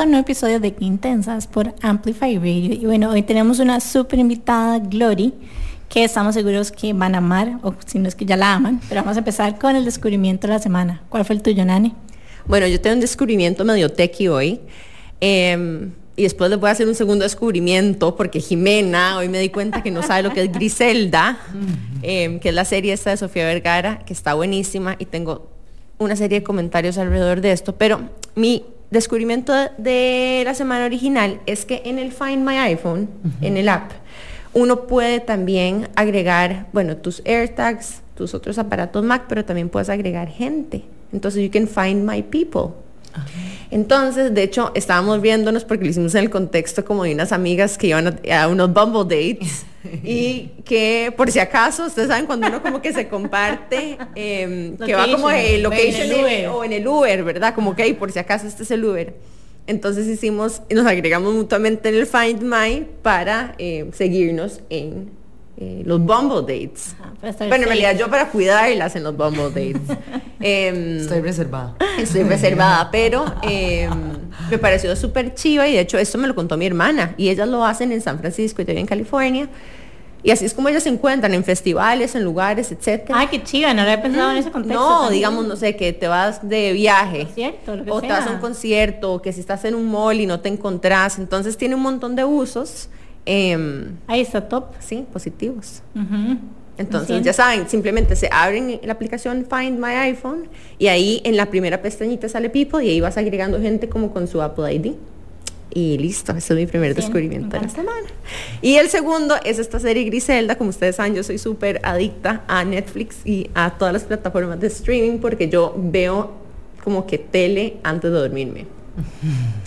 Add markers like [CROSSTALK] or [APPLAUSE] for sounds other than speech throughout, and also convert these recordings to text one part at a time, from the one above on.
a un nuevo episodio de Intensas por Amplify Radio. Y bueno, hoy tenemos una súper invitada, Glory, que estamos seguros que van a amar, o si no es que ya la aman. Pero vamos a empezar con el descubrimiento de la semana. ¿Cuál fue el tuyo, Nani? Bueno, yo tengo un descubrimiento medio tequi hoy. Em, y después les voy a hacer un segundo descubrimiento porque Jimena, hoy me di cuenta que no sabe lo que es Griselda, em, que es la serie esta de Sofía Vergara, que está buenísima y tengo una serie de comentarios alrededor de esto, pero mi descubrimiento de la semana original es que en el Find My iPhone, en el app, uno puede también agregar, bueno, tus AirTags, tus otros aparatos Mac, pero también puedes agregar gente. Entonces, you can find my people. Entonces, de hecho, estábamos viéndonos porque lo hicimos en el contexto como de unas amigas que iban a, unos Bumble Dates [LAUGHS] y que por si acaso, ustedes saben cuando uno como que se comparte, em, que va como el location o en el Uber, ¿verdad? Como que por si acaso este es el Uber. Entonces hicimos, nos agregamos mutuamente en el Find My para em, seguirnos en eh, los Bumble Dates. bueno, en realidad yo para cuidarlas en los Bumble Dates. [LAUGHS] Em, estoy reservada. Estoy reservada, pero em, me pareció súper chiva y de hecho esto me lo contó mi hermana y ellas lo hacen en San Francisco y yo en California. Y así es como ellas se encuentran en festivales, en lugares, etcétera. Ay, qué chiva, no lo había pensado en ese contexto. No, digamos, no sé, que te vas de viaje. Cierto, o te vas a un concierto, o que si estás en un mall y no te encontrás. Entonces tiene un montón de usos. Em, Ahí está top. Sí, positivos. Entonces, ya saben, simplemente se abren la aplicación Find My iPhone y ahí en la primera pestañita sale People y ahí vas agregando gente como con su Apple ID. Y listo, ese es mi primer descubrimiento de la semana. Y el segundo es esta serie Griselda. Como ustedes saben, yo soy súper adicta a Netflix y a todas las plataformas de streaming porque yo veo como que tele antes de dormirme.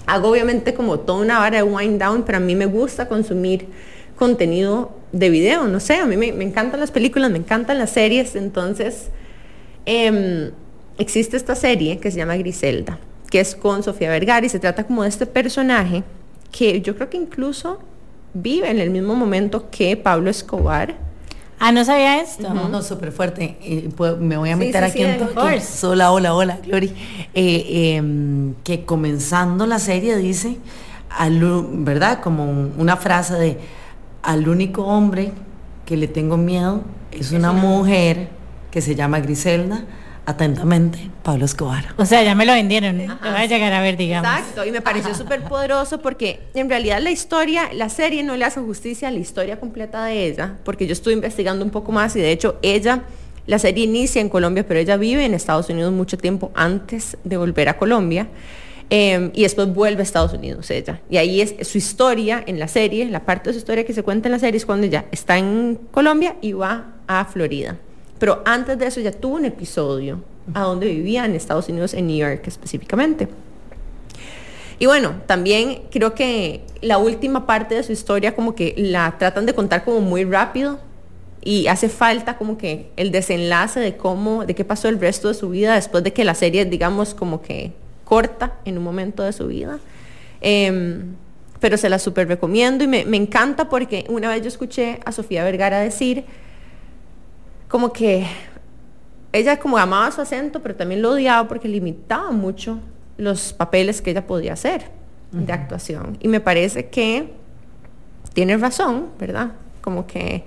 Hago obviamente como toda una vara de wind down, pero a mí me gusta consumir contenido de video, no sé, a mí me, encantan las películas, me encantan las series, entonces em, existe esta serie que se llama Griselda, que es con Sofía Vergara y se trata como de este personaje que yo creo que incluso vive en el mismo momento que Pablo Escobar, Ah, no sabía esto. No, súper fuerte. me voy a meter aquí en Hola, hola, hola, Glory. Eh, em, que comenzando la serie dice, ¿verdad? Como una frase de, al único hombre que le tengo miedo es una mujer que se llama Griselda Atentamente, Pablo Escobar. O sea, ya me lo vendieron, lo voy a llegar a ver, digamos. Exacto, y me pareció súper poderoso porque en realidad la historia, la serie no le hace justicia a la historia completa de ella, porque yo estuve investigando un poco más y de hecho ella, la serie inicia en Colombia, pero ella vive en Estados Unidos mucho tiempo antes de volver a Colombia. Em, y después vuelve a Estados Unidos ella. Y ahí es su historia en la serie, la parte de su historia que se cuenta en la serie es cuando ella está en Colombia y va a Florida. Pero antes de eso ya tuvo un episodio a donde vivía en Estados Unidos, en New York específicamente. Y bueno, también creo que la última parte de su historia como que la tratan de contar como muy rápido y hace falta como que el desenlace de cómo, de qué pasó el resto de su vida después de que la serie, digamos, como que corta en un momento de su vida. Em, pero se la súper recomiendo y me encanta porque una vez yo escuché a Sofía Vergara decir, como que ella como amaba su acento, pero también lo odiaba porque limitaba mucho los papeles que ella podía hacer de actuación. Y me parece que tiene razón, ¿verdad? Como que,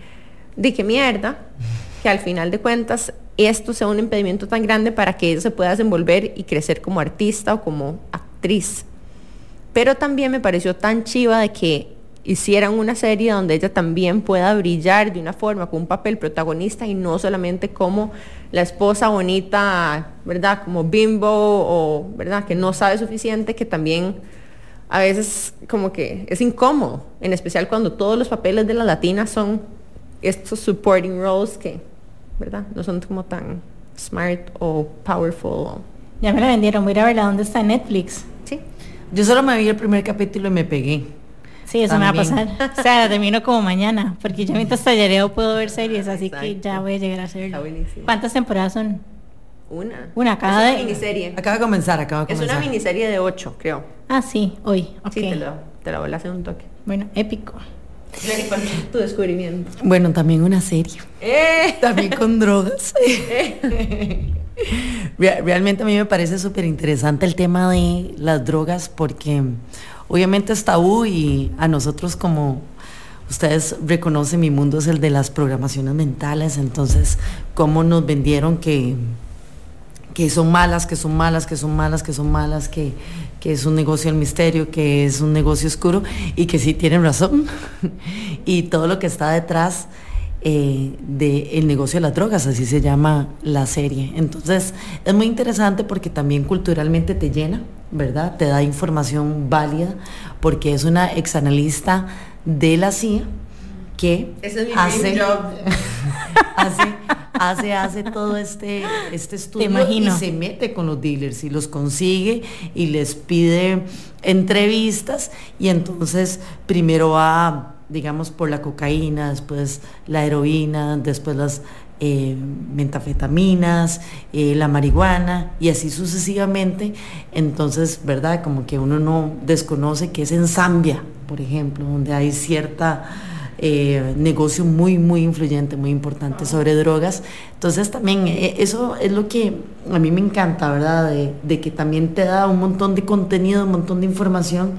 de qué mierda, [LAUGHS] que al final de cuentas esto sea un impedimento tan grande para que ella se pueda desenvolver y crecer como artista o como actriz. Pero también me pareció tan chiva de que hicieran una serie donde ella también pueda brillar de una forma, con un papel protagonista y no solamente como la esposa bonita, ¿verdad? Como bimbo o, ¿verdad? Que no sabe suficiente, que también a veces como que es incómodo, en especial cuando todos los papeles de la latina son estos supporting roles que, ¿verdad? No son como tan smart o powerful. Ya me la vendieron, voy a ir a verla, ¿dónde está Netflix? Sí. Yo solo me vi el primer capítulo y me pegué. Sí, eso me va a pasar. O sea, termino como mañana, porque yo mientras tallereo puedo ver series, así que ya voy a llegar a hacerlo. ¿Cuántas temporadas son? Una. Una, cada es una miniserie. Acaba de comenzar, acaba de comenzar. Es una miniserie de ocho, creo. Ah, sí, hoy. Sí, te, lo, te la voy a hacer un toque. Bueno, épico. tu descubrimiento? Bueno, también una serie. Eh. También con drogas. [LAUGHS] Eh. realmente a mí me parece súper interesante el tema de las drogas porque obviamente es tabú y a nosotros como ustedes reconocen mi mundo es el de las programaciones mentales, entonces cómo nos vendieron que que son malas, que son malas, que son malas, que son malas, que, que es un negocio del misterio, que es un negocio oscuro y que sí tienen razón. [LAUGHS] y todo lo que está detrás eh, del negocio de las drogas, así se llama la serie. Entonces es muy interesante porque también culturalmente te llena, ¿verdad? Te da información válida porque es una exanalista de la CIA que [LAUGHS] hace, hace, hace, todo este, este estudio y se mete con los dealers y los consigue y les pide entrevistas y entonces primero va digamos, por la cocaína, después la heroína, después las eh, mentafetaminas, eh, la marihuana y así sucesivamente. Entonces, ¿verdad? Como que uno no desconoce que es en Zambia, por ejemplo, donde hay cierta eh, negocio muy, muy influyente, muy importante sobre drogas. Entonces también eso es lo que a mí me encanta, ¿verdad? De, de que también te da un montón de contenido, un montón de información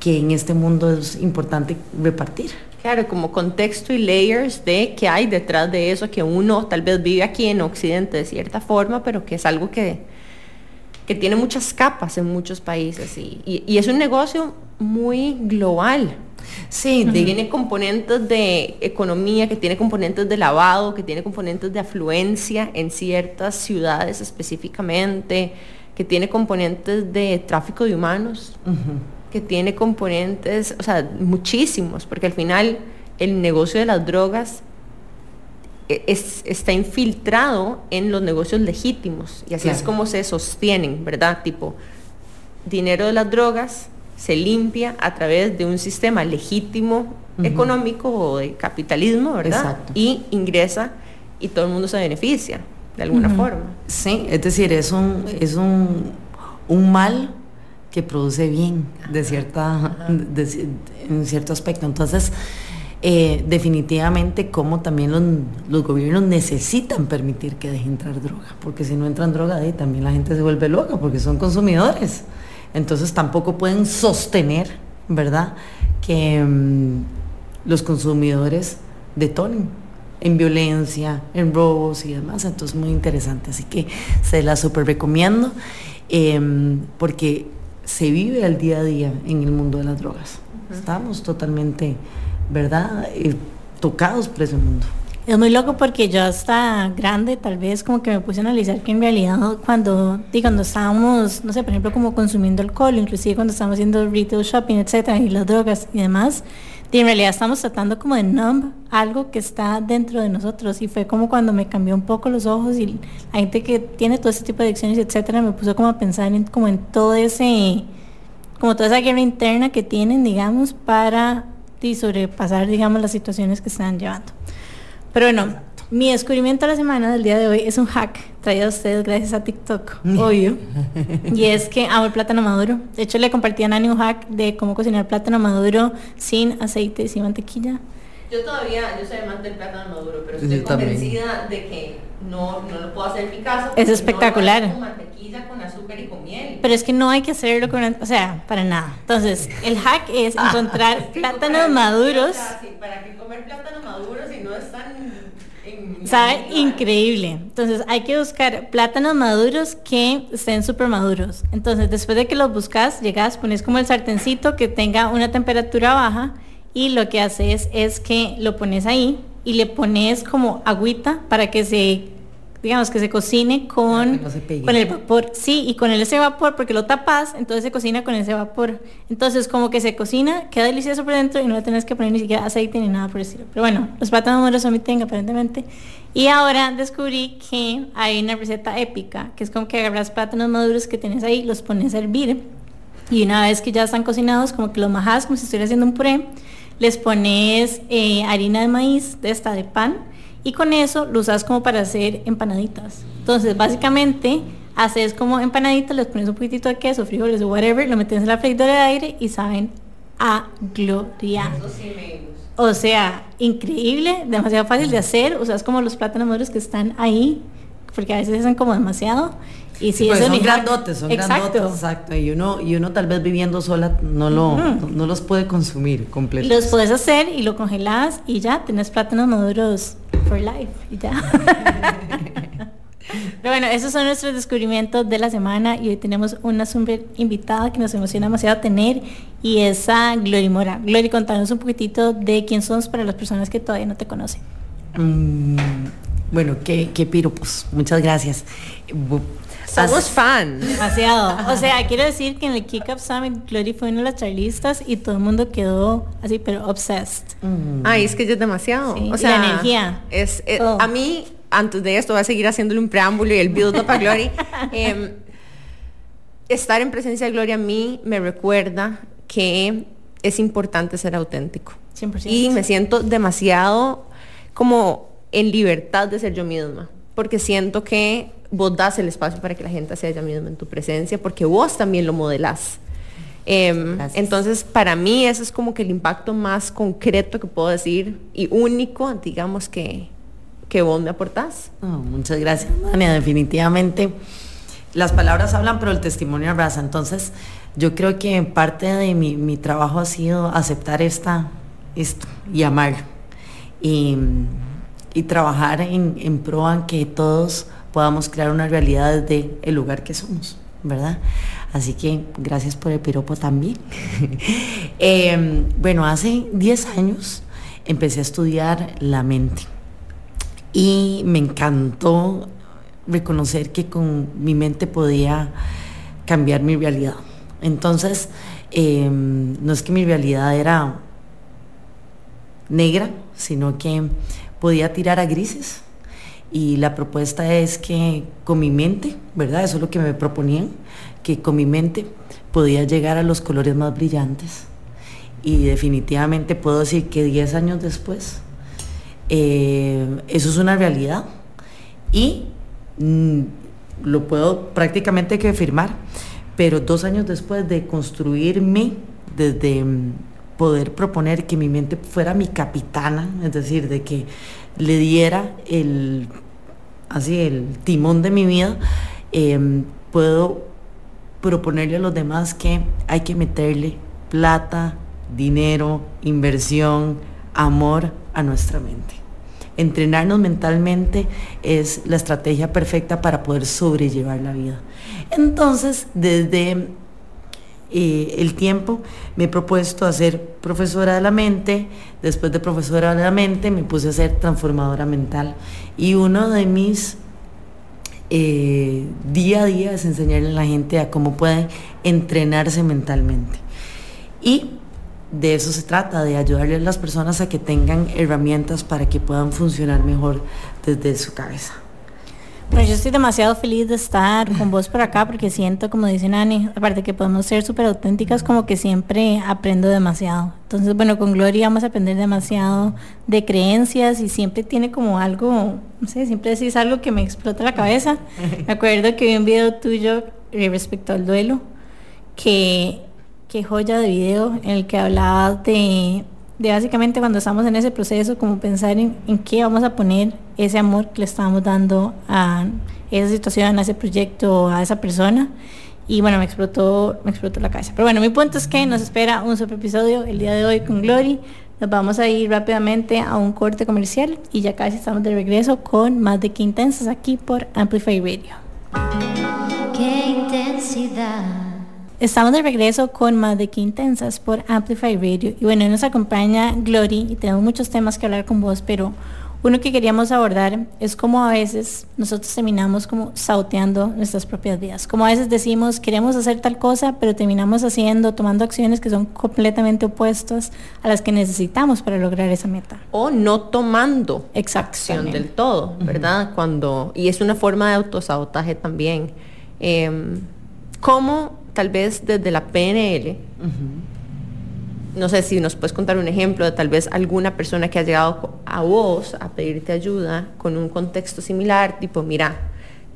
que en este mundo es importante repartir. Claro, como contexto y layers de qué hay detrás de eso, que uno tal vez vive aquí en Occidente de cierta forma, pero que es algo que, que tiene muchas capas en muchos países y, y, es un negocio muy global. Sí, tiene componentes de economía, que tiene componentes de lavado, que tiene componentes de afluencia en ciertas ciudades específicamente, que tiene componentes de tráfico de humanos que tiene componentes, o sea, muchísimos, porque al final el negocio de las drogas e, está infiltrado en los negocios legítimos y así es como se sostienen, ¿verdad? Tipo, dinero de las drogas se limpia a través de un sistema legítimo económico o de capitalismo, ¿verdad? Y ingresa y todo el mundo se beneficia de alguna forma. Sí, es decir, es un, es un, un mal que produce bien de cierta, en cierto aspecto. Entonces, eh, definitivamente como también los, gobiernos necesitan permitir que deje entrar droga, porque si no entran droga, ahí también la gente se vuelve loca, porque son consumidores. Entonces tampoco pueden sostener, ¿verdad?, que mm, los consumidores detonen en violencia, en robos y demás. Entonces muy interesante. Así que se la super recomiendo em, porque se vive al día a día en el mundo de las drogas. Estamos totalmente, ¿verdad?, eh, tocados por ese mundo. Es muy loco porque yo hasta grande tal vez como que me puse a analizar que en realidad cuando, digo, cuando estábamos, no sé, por ejemplo como consumiendo alcohol, inclusive cuando estábamos haciendo retail shopping, etcétera, y las drogas y demás, y en realidad estamos tratando como de numb algo que está dentro de nosotros y fue como cuando me cambió un poco los ojos y la gente que tiene todo ese tipo de adicciones, etcétera, me puso como a pensar en, como en todo ese, como toda esa guerra interna que tienen, digamos, para sobrepasar, digamos, las situaciones que están llevando. Pero bueno, mi descubrimiento de la semana del día de hoy es un hack traído a ustedes gracias a TikTok, [LAUGHS] obvio. y es que amo el plátano maduro. De hecho, le compartí a Nani un hack de cómo cocinar plátano maduro sin aceite y sin mantequilla. Yo todavía, yo soy amante del plátano maduro, pero estoy convencida de que no, no lo puedo hacer en mi casa. Es espectacular. con mantequilla, con azúcar y con miel. Pero es que no hay que hacerlo con, o sea, para nada. Entonces, el hack es [LAUGHS] encontrar plátanos maduros. ¿Para qué comer plátanos maduros si no están Sabe increíble. Entonces hay que buscar plátanos maduros que estén súper maduros. Entonces después de que los buscas, llegas, pones como el sartencito que tenga una temperatura baja y lo que haces es que lo pones ahí y le pones como agüita para que se digamos que se cocine con, con el vapor, sí, y con el ese vapor, porque lo tapas, entonces se cocina con ese vapor. Entonces como que se cocina, queda delicioso por dentro y no le tenés que poner ni siquiera aceite ni nada por decirlo. Pero bueno, los plátanos maduros omiten aparentemente. Y ahora descubrí que hay una receta épica, que es como que agarras plátanos maduros que tienes ahí, los pones a hervir y una vez que ya están cocinados, como que los majas como si estuviera haciendo un puré, les pones eh, harina de maíz de esta de pan y con eso lo usas como para hacer empanaditas. Entonces, básicamente, haces como empanaditas, les pones un poquitito de queso, frijoles o whatever, lo metes en la freidora de aire y saben a gloria. O sea, increíble, demasiado fácil de hacer, usas como los plátanos maduros que están ahí porque a veces hacen como demasiado. Y si pues son grandotes, son exacto. grandotes, exacto. Y uno, y uno tal vez viviendo sola no, lo, no, los puede consumir completos. Los puedes hacer y lo congelas y ya, tenés plátanos maduros for life ya. [LAUGHS] Pero bueno, esos son nuestros descubrimientos de la semana y hoy tenemos una super invitada que nos emociona demasiado tener y es a Glory Mora. Glory, contanos un poquitito de quién somos para las personas que todavía no te conocen. Mm, bueno, qué, qué piropos. Muchas gracias. Somos fan. Demasiado. O sea, quiero decir que en el Kick Up Summit Glory fue una de las charlistas y todo el mundo quedó así, pero obsessed. Mm. Ay, es que ella es demasiado. o sea, la energía. Es, a mí, antes de esto, voy a seguir haciéndole un preámbulo y el build up a Glory. [LAUGHS] Em, estar en presencia de Gloria a mí me recuerda que es importante ser auténtico. 100%. Y me siento demasiado como en libertad de ser yo misma, porque siento que vos das el espacio para que la gente sea ella misma en tu presencia, porque vos también lo modelás. Em, entonces, para mí eso es como que el impacto más concreto que puedo decir y único, digamos, que, que vos me aportás. muchas gracias, Mania. Definitivamente las palabras hablan, pero el testimonio abraza. Entonces, yo creo que parte de mi, mi trabajo ha sido aceptar esta, esto y amar. Y, y trabajar en, en pro en que todos podamos crear una realidad desde el lugar que somos, ¿verdad? Así que gracias por el piropo también. [LAUGHS] Em, bueno, hace 10 años empecé a estudiar la mente y me encantó reconocer que con mi mente podía cambiar mi realidad. Entonces, em, no es que mi realidad era negra, sino que podía tirar a grises y la propuesta es que con mi mente, ¿verdad? Eso es lo que me proponían, que con mi mente podía llegar a los colores más brillantes. Y definitivamente puedo decir que 10 años después, eh, eso es una realidad. Y mm, lo puedo prácticamente que afirmar, pero dos años después de construirme desde mm, poder proponer que mi mente fuera mi capitana, es decir, de que le diera el, así, el timón de mi vida, em, puedo proponerle a los demás que hay que meterle plata, dinero, inversión, amor a nuestra mente. Entrenarnos mentalmente es la estrategia perfecta para poder sobrellevar la vida. Entonces, desde eh, el tiempo me he propuesto a ser profesora de la mente, después de profesora de la mente me puse a ser transformadora mental y uno de mis eh, día a día es enseñarle a la gente a cómo pueden entrenarse mentalmente. Y de eso se trata, de ayudarle a las personas a que tengan herramientas para que puedan funcionar mejor desde su cabeza. Bueno, yo estoy demasiado feliz de estar con vos por acá porque siento, como dice Nani, aparte que podemos ser súper auténticas, como que siempre aprendo demasiado. Entonces, bueno, con Gloria vamos a aprender demasiado de creencias y siempre tiene como algo, no sé, siempre decís algo que me explota la cabeza. [LAUGHS] Me acuerdo que vi un video tuyo eh, respecto al duelo, que, qué joya de video en el que hablabas de de básicamente cuando estamos en ese proceso, como pensar en, qué vamos a poner ese amor que le estamos dando a esa situación, a ese proyecto, a esa persona. Y bueno, me explotó, me explotó la cabeza. Pero bueno, mi punto es que nos espera un super episodio el día de hoy con Glory. Nos vamos a ir rápidamente a un corte comercial y ya casi estamos de regreso con más de que intensas aquí por Amplify Radio. Qué intensidad. Estamos de regreso con más de que intensas por Amplify Radio. Y bueno, nos acompaña Glory y tenemos muchos temas que hablar con vos, pero uno que queríamos abordar es cómo a veces nosotros terminamos como sauteando nuestras propias vidas. Como a veces decimos, queremos hacer tal cosa, pero terminamos haciendo, tomando acciones que son completamente opuestas a las que necesitamos para lograr esa meta. O no tomando acción del todo, ¿verdad? Cuando, y es una forma de autosabotaje también. Em, ¿Cómo tal vez desde la PNL, no sé si nos puedes contar un ejemplo de tal vez alguna persona que ha llegado a vos a pedirte ayuda con un contexto similar, tipo, mira,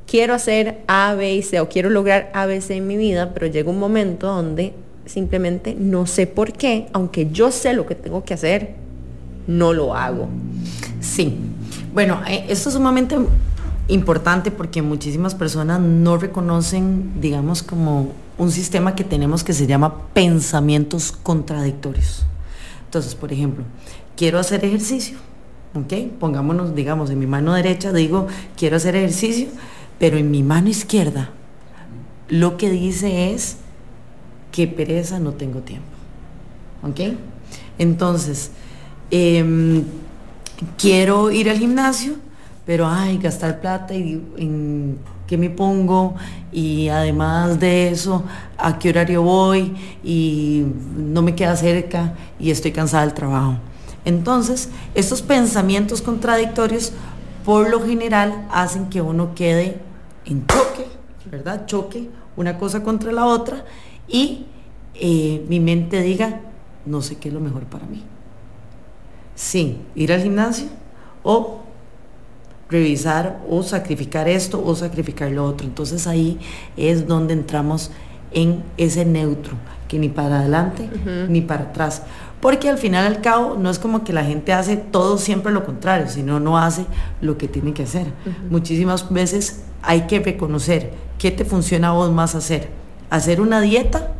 quiero hacer A, B y C o quiero lograr A, B, C en mi vida, pero llega un momento donde simplemente no sé por qué, aunque yo sé lo que tengo que hacer, no lo hago. Sí. Bueno, eh, esto es sumamente importante porque muchísimas personas no reconocen, digamos, como un sistema que tenemos que se llama pensamientos contradictorios. Entonces, por ejemplo, quiero hacer ejercicio, ¿ok? Pongámonos, digamos, en mi mano derecha digo, quiero hacer ejercicio, pero en mi mano izquierda lo que dice es que pereza, no tengo tiempo, ¿ok? Entonces, em, quiero ir al gimnasio, pero ay, gastar plata y qué me pongo y además de eso, a qué horario voy y no me queda cerca y estoy cansada del trabajo. Entonces, estos pensamientos contradictorios por lo general hacen que uno quede en choque, ¿verdad? Choque una cosa contra la otra y eh, mi mente diga, no sé qué es lo mejor para mí. Sí, ir al gimnasio o revisar o sacrificar esto o sacrificar lo otro. Entonces ahí es donde entramos en ese neutro, que ni para adelante ni para atrás. Porque al final al cabo no es como que la gente hace todo siempre lo contrario, sino no hace lo que tiene que hacer. Muchísimas veces hay que reconocer qué te funciona a vos más hacer. Hacer una dieta,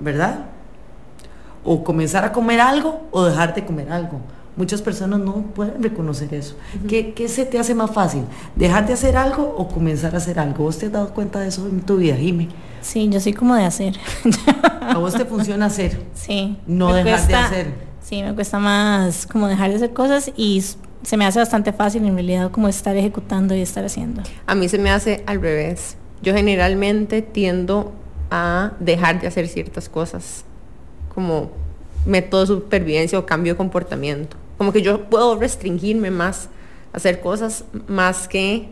¿verdad? O comenzar a comer algo o dejar de comer algo Muchas personas no pueden reconocer eso. ¿Qué, se te hace más fácil? ¿Dejar de hacer algo o comenzar a hacer algo? ¿Vos te has dado cuenta de eso en tu vida, Jimmy? Sí, yo soy como de hacer. [LAUGHS] ¿A vos te funciona hacer? Sí. No dejar de hacer. Sí, me cuesta más como dejar de hacer cosas y se me hace bastante fácil en realidad como estar ejecutando y estar haciendo. A mí se me hace al revés. Yo generalmente tiendo a dejar de hacer ciertas cosas como método de supervivencia o cambio de comportamiento. Como que yo puedo restringirme más, hacer cosas más que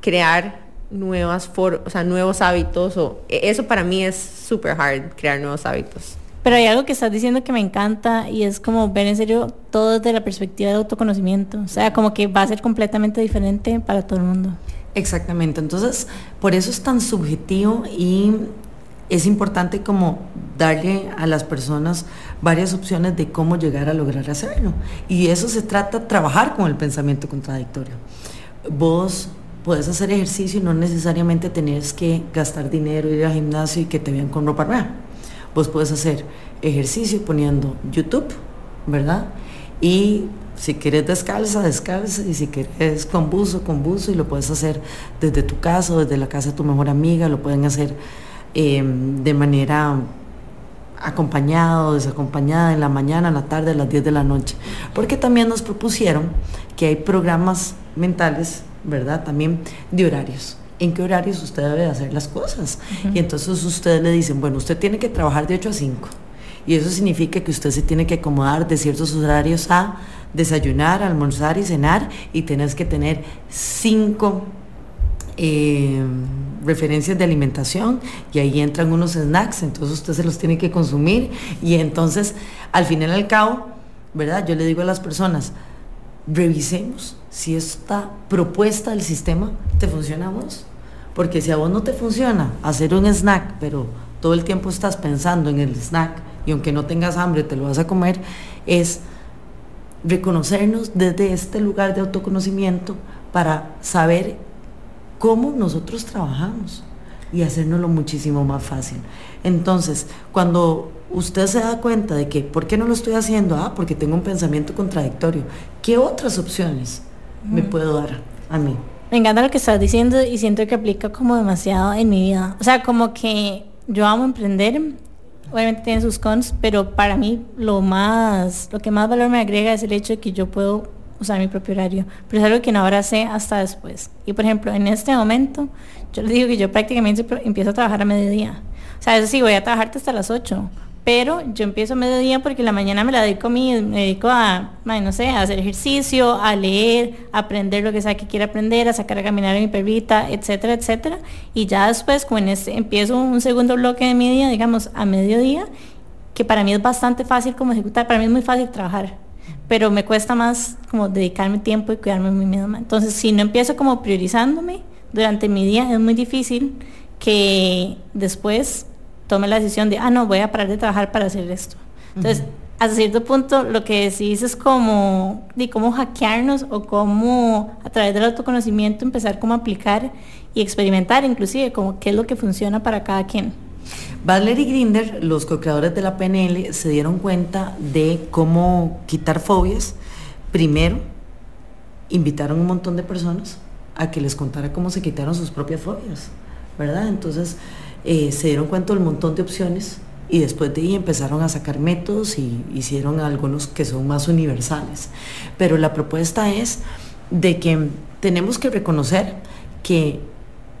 crear nuevas for o sea, nuevos hábitos o e, eso para mí es super hard crear nuevos hábitos. Pero hay algo que estás diciendo que me encanta y es como ver en serio todo desde la perspectiva de autoconocimiento. O sea, como que va a ser completamente diferente para todo el mundo. Exactamente. Entonces, por eso es tan subjetivo y es importante como darle a las personas varias opciones de cómo llegar a lograr hacerlo. Y eso se trata, trabajar con el pensamiento contradictorio. Vos puedes hacer ejercicio y no necesariamente tenés que gastar dinero, ir al gimnasio y que te vean con ropa nueva. Vos puedes hacer ejercicio poniendo YouTube, ¿verdad? Y si quieres descalza, descalza, y si quieres con buzo, con buzo, y lo puedes hacer desde tu casa o desde la casa de tu mejor amiga, lo pueden hacer Em, de manera acompañada o desacompañada en la mañana, en la tarde, a las 10 de la noche. Porque también nos propusieron que hay programas mentales, ¿verdad? También de horarios. ¿En qué horarios usted debe hacer las cosas? Y entonces ustedes le dicen, bueno, usted tiene que trabajar de 8 a 5. Y eso significa que usted se tiene que acomodar de ciertos horarios a desayunar, almorzar y cenar y tenés que tener 5 eh, referencias de alimentación y ahí entran unos snacks, entonces usted se los tiene que consumir y entonces al final al cabo, ¿verdad? Yo le digo a las personas, revisemos si esta propuesta del sistema te funciona a vos, porque si a vos no te funciona hacer un snack, pero todo el tiempo estás pensando en el snack y aunque no tengas hambre te lo vas a comer, es reconocernos desde este lugar de autoconocimiento para saber cómo nosotros trabajamos y hacernoslo muchísimo más fácil. Entonces, cuando usted se da cuenta de que, ¿por qué no lo estoy haciendo? Ah, porque tengo un pensamiento contradictorio. ¿Qué otras opciones me puedo dar a mí? Me encanta lo que estás diciendo y siento que aplica como demasiado en mi vida. O sea, como que yo amo emprender, obviamente tiene sus cons, pero para mí lo más, lo que más valor me agrega es el hecho de que yo puedo usar mi propio horario, pero es algo que no ahora sé hasta después. Y por ejemplo, en este momento, yo les digo que yo prácticamente empiezo a trabajar a mediodía. O sea, eso sí, voy a trabajar hasta las 8, pero yo empiezo a mediodía porque la mañana me la dedico a mí, me dedico a, no sé, a hacer ejercicio, a leer, a aprender lo que sea que quiera aprender, a sacar a caminar a mi perrita, etcétera, etcétera. Y ya después, como este, empiezo un segundo bloque de mi día, digamos, a mediodía, que para mí es bastante fácil como ejecutar, para mí es muy fácil trabajar pero me cuesta más como dedicarme tiempo y cuidarme a mí misma. Entonces, si no empiezo como priorizándome durante mi día, es muy difícil que después tome la decisión de, ah, no, voy a parar de trabajar para hacer esto. Entonces, a cierto punto lo que decís es como de cómo hackearnos o cómo a través del autoconocimiento empezar como a aplicar y experimentar inclusive como qué es lo que funciona para cada quien. Badler y Grinder, los co-creadores de la PNL, se dieron cuenta de cómo quitar fobias. Primero, invitaron un montón de personas a que les contara cómo se quitaron sus propias fobias, ¿verdad? Entonces eh, se dieron cuenta del montón de opciones y después de ahí empezaron a sacar métodos y hicieron algunos que son más universales. Pero la propuesta es de que tenemos que reconocer que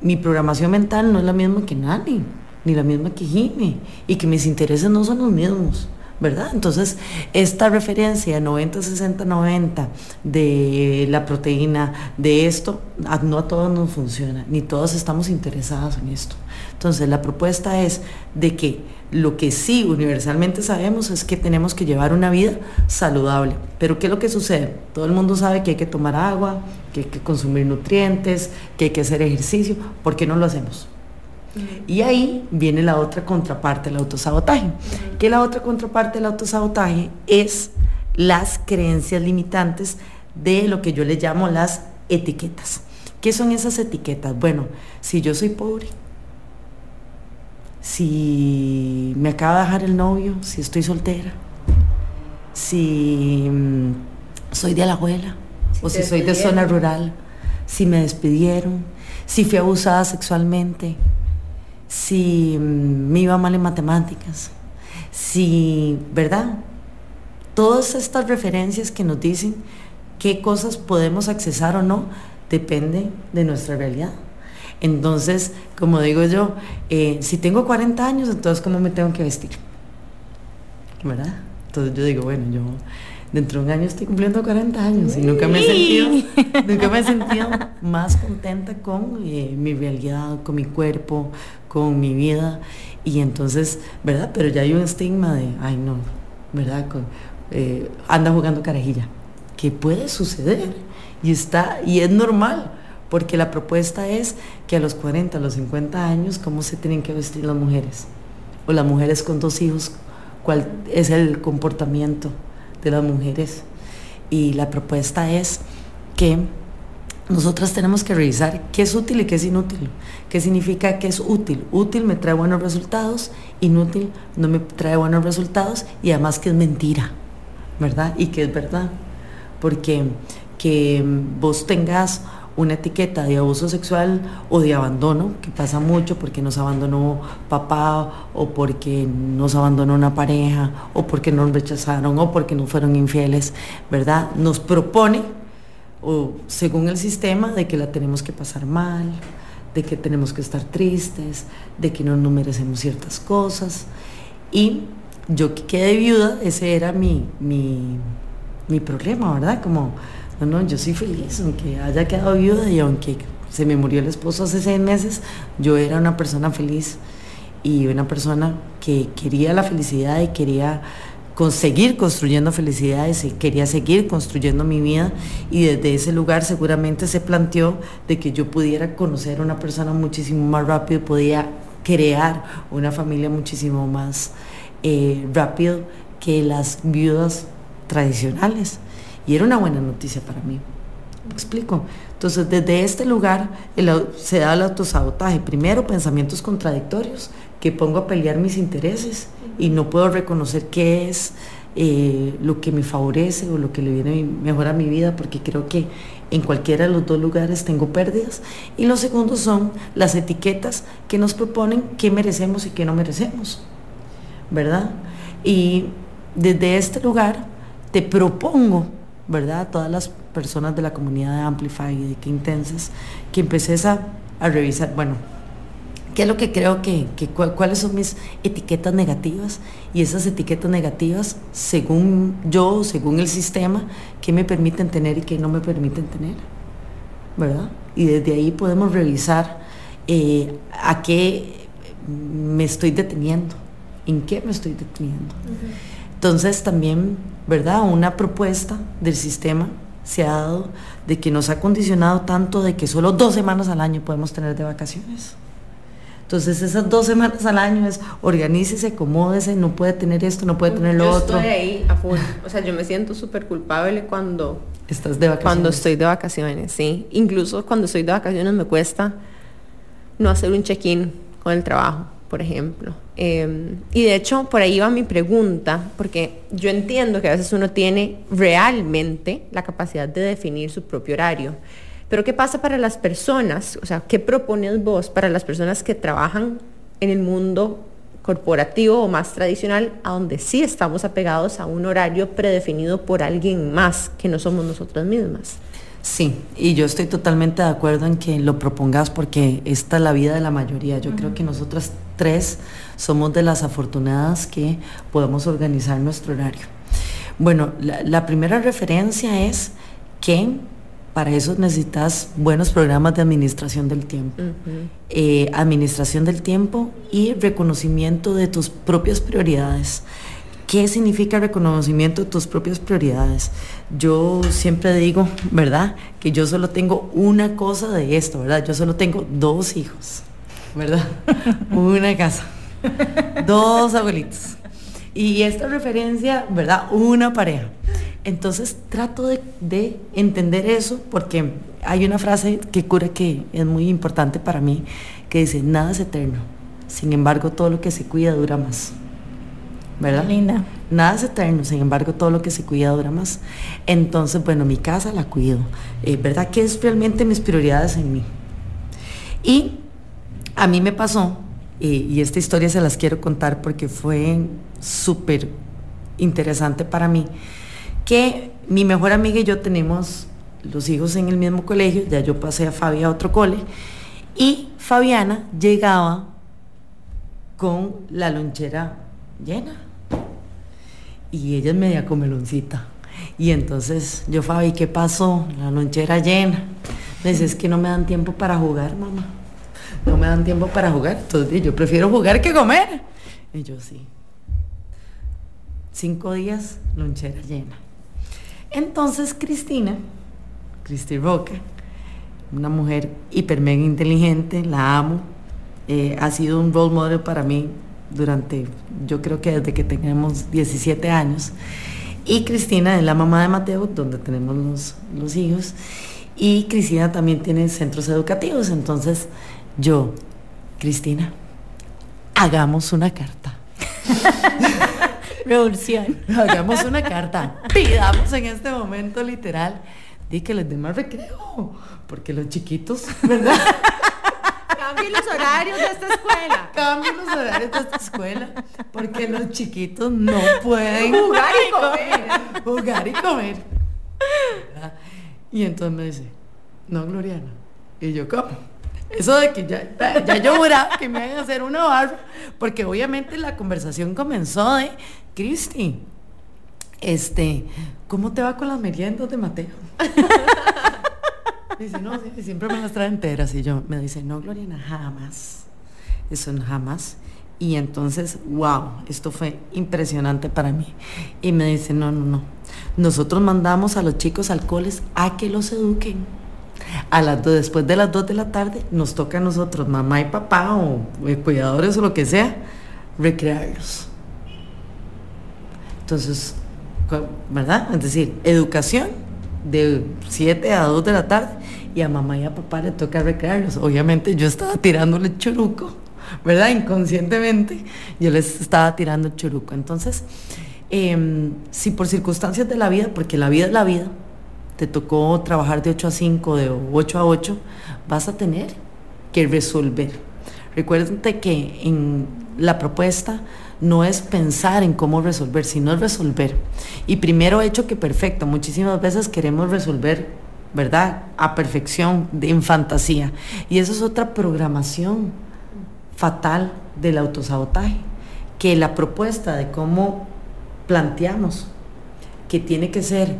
mi programación mental no es la misma que Nani, ni la misma que Jimmy, y que mis intereses no son los mismos. ¿verdad? Entonces, esta referencia 90, 60, 90 de la proteína, de esto, no a todos nos funciona, ni todos estamos interesados en esto. Entonces, la propuesta es de que lo que sí universalmente sabemos es que tenemos que llevar una vida saludable. Pero ¿qué es lo que sucede? Todo el mundo sabe que hay que tomar agua, que hay que consumir nutrientes, que hay que hacer ejercicio. ¿Por qué no lo hacemos? Y ahí viene la otra contraparte del autosabotaje. Que la otra contraparte del autosabotaje es las creencias limitantes de lo que yo le llamo las etiquetas. ¿Qué son esas etiquetas? Bueno, si yo soy pobre, si me acaba de dejar el novio, si estoy soltera, si mm, soy de la abuela o si soy de zona rural, si me despidieron, si fui abusada sexualmente, si mm, me iba mal en matemáticas, si, ¿verdad? Todas estas referencias que nos dicen qué cosas podemos accesar o no, depende de nuestra realidad. Entonces, como digo yo, eh, si tengo 40 años, entonces ¿cómo me tengo que vestir? ¿Verdad? Entonces yo digo, bueno, yo dentro de un año estoy cumpliendo 40 años y nunca me he sentido, [LAUGHS] nunca me he sentido más contenta con eh, mi realidad, con mi cuerpo, con mi vida. Y entonces, ¿verdad? Pero ya hay un estigma de, ay no, ¿verdad? Eh, anda jugando carajilla. Que puede suceder y está, y es normal, porque la propuesta es que a los 40, a los 50 años, ¿cómo se tienen que vestir las mujeres? O las mujeres con dos hijos, ¿cuál es el comportamiento de las mujeres? Y la propuesta es que nosotras tenemos que revisar qué es útil y qué es inútil. ¿Qué significa que es útil? Útil me trae buenos resultados, inútil no me trae buenos resultados y además que es mentira, ¿verdad? Y que es verdad. Porque que vos tengas una etiqueta de abuso sexual o de abandono, que pasa mucho porque nos abandonó papá o porque nos abandonó una pareja o porque nos rechazaron o porque nos fueron infieles, ¿verdad? Nos propone o según el sistema de que la tenemos que pasar mal, de que tenemos que estar tristes, de que no nos merecemos ciertas cosas. Y yo que quedé viuda, ese era mi, mi, mi problema, ¿verdad? Como, no, no, yo soy feliz, aunque haya quedado viuda y aunque se me murió el esposo hace seis meses, yo era una persona feliz y una persona que quería la felicidad y quería conseguir construyendo felicidades y quería seguir construyendo mi vida y desde ese lugar seguramente se planteó de que yo pudiera conocer a una persona muchísimo más rápido, podía crear una familia muchísimo más eh, rápido que las viudas tradicionales. Y era una buena noticia para mí. ¿Me explico? Entonces, desde este lugar se da el autosabotaje. Primero, pensamientos contradictorios, que pongo a pelear mis intereses y no puedo reconocer qué es eh, lo que me favorece o lo que le viene mejor a mi vida, porque creo que en cualquiera de los dos lugares tengo pérdidas. Y lo segundo son las etiquetas que nos proponen qué merecemos y qué no merecemos, ¿verdad? Y desde este lugar te propongo, ¿verdad? Todas las personas de la comunidad de Amplify y de Qué Intensas, que empeces a, a revisar, bueno, ¿Qué es lo que creo que, cuáles son mis etiquetas negativas? Y esas etiquetas negativas, según yo, según el sistema, ¿qué me permiten tener y qué no me permiten tener? ¿Verdad? Y desde ahí podemos revisar eh, a qué me estoy deteniendo, en qué me estoy deteniendo. Entonces también, ¿verdad? Una propuesta del sistema se ha dado de que nos ha condicionado tanto de que solo dos semanas al año podemos tener de vacaciones Entonces esas dos semanas al año es organícese, acomódese, no puede tener esto, no puede tener lo otro. Estoy ahí a full. [LAUGHS] O sea, yo me siento súper culpable cuando... Estás de vacaciones. Cuando estoy de vacaciones, sí. Incluso cuando estoy de vacaciones me cuesta no hacer un check-in con el trabajo, por ejemplo. Em, y de hecho, por ahí va mi pregunta, porque yo entiendo que a veces uno tiene realmente la capacidad de definir su propio horario. Pero ¿qué pasa para las personas? O sea, ¿qué propones vos para las personas que trabajan en el mundo corporativo o más tradicional, a donde sí estamos apegados a un horario predefinido por alguien más que no somos nosotras mismas? Sí, y yo estoy totalmente de acuerdo en que lo propongas porque esta es la vida de la mayoría. Yo creo que nosotras tres somos de las afortunadas que podemos organizar nuestro horario. Bueno, la, primera referencia es que para eso necesitas buenos programas de administración del tiempo. Eh, administración del tiempo y reconocimiento de tus propias prioridades. ¿Qué significa reconocimiento de tus propias prioridades? Yo siempre digo, ¿verdad? Que yo solo tengo una cosa de esto, ¿verdad? Yo solo tengo dos hijos, ¿verdad? [LAUGHS] una casa, dos abuelitos. Y esta referencia, ¿verdad? Una pareja. Entonces trato de, de, entender eso porque hay una frase que cura que es muy importante para mí, que dice, nada es eterno. Sin embargo, todo lo que se cuida dura más. ¿Verdad? Linda. Nada es eterno, sin embargo, todo lo que se cuida dura más. Entonces, bueno, mi casa la cuido, eh, ¿verdad? ¿Qué es realmente mis prioridades en mí? Y a mí me pasó, y esta historia se las quiero contar porque fue súper interesante para mí, que mi mejor amiga y yo tenemos los hijos en el mismo colegio, ya yo pasé a Fabi a otro cole, y Fabiana llegaba con la lonchera llena y ella es media comeloncita. Y entonces yo, Fabi, ¿qué pasó? La lonchera llena. Me dice, es que no me dan tiempo para jugar, mamá. No me dan tiempo para jugar. Entonces yo prefiero jugar que comer. Y yo sí. Cinco días, lonchera llena. Entonces Cristina, Cristi Roca, una mujer hiper mega inteligente, la amo, eh, ha sido un role model para mí durante, yo creo que desde que tenemos 17 años. Y Cristina es la mamá de Mateo, donde tenemos los, los hijos. Y Cristina también tiene centros educativos. Entonces yo, Cristina, hagamos una carta. [LAUGHS] Revolución. Hagamos una carta. Pidamos en este momento literal. Di que les dé más recreo. Porque los chiquitos, ¿verdad? [LAUGHS] Cambien los horarios de esta escuela. Cambien los horarios de esta escuela. Porque los chiquitos no pueden jugar y comer. Jugar y comer. Y entonces me dice, no, Gloriana. Y yo, ¿cómo? Eso de que ya, ya yo juraba que me iban a hacer una barba, porque obviamente la conversación comenzó de, Cristi, este, ¿cómo te va con las meriendas de Mateo? Dice, no, siempre me las trae enteras. Y yo me dice, no, Gloriana, jamás. Eso no jamás. Y entonces, wow, esto fue impresionante para mí. Y me dice, no, no, no. Nosotros mandamos a los chicos al coles a que los eduquen. A las después de las 2 de la tarde nos toca a nosotros, mamá y papá o eh, cuidadores o lo que sea, recrearlos. Entonces, ¿verdad? Es decir, educación de 7 a 2 de la tarde y a mamá y a papá le toca recrearlos. Obviamente yo estaba tirándole churuco, ¿verdad? Inconscientemente yo les estaba tirando churuco. Entonces, em, si por circunstancias de la vida, porque la vida es la vida, te tocó trabajar de 8 a 5, de 8 a 8, vas a tener que resolver. Recuerden que en la propuesta no es pensar en cómo resolver, sino resolver. Y primero hecho que perfecto. Muchísimas veces queremos resolver, ¿verdad? A perfección, en fantasía. Y eso es otra programación fatal del autosabotaje. Que la propuesta de cómo planteamos que tiene que ser,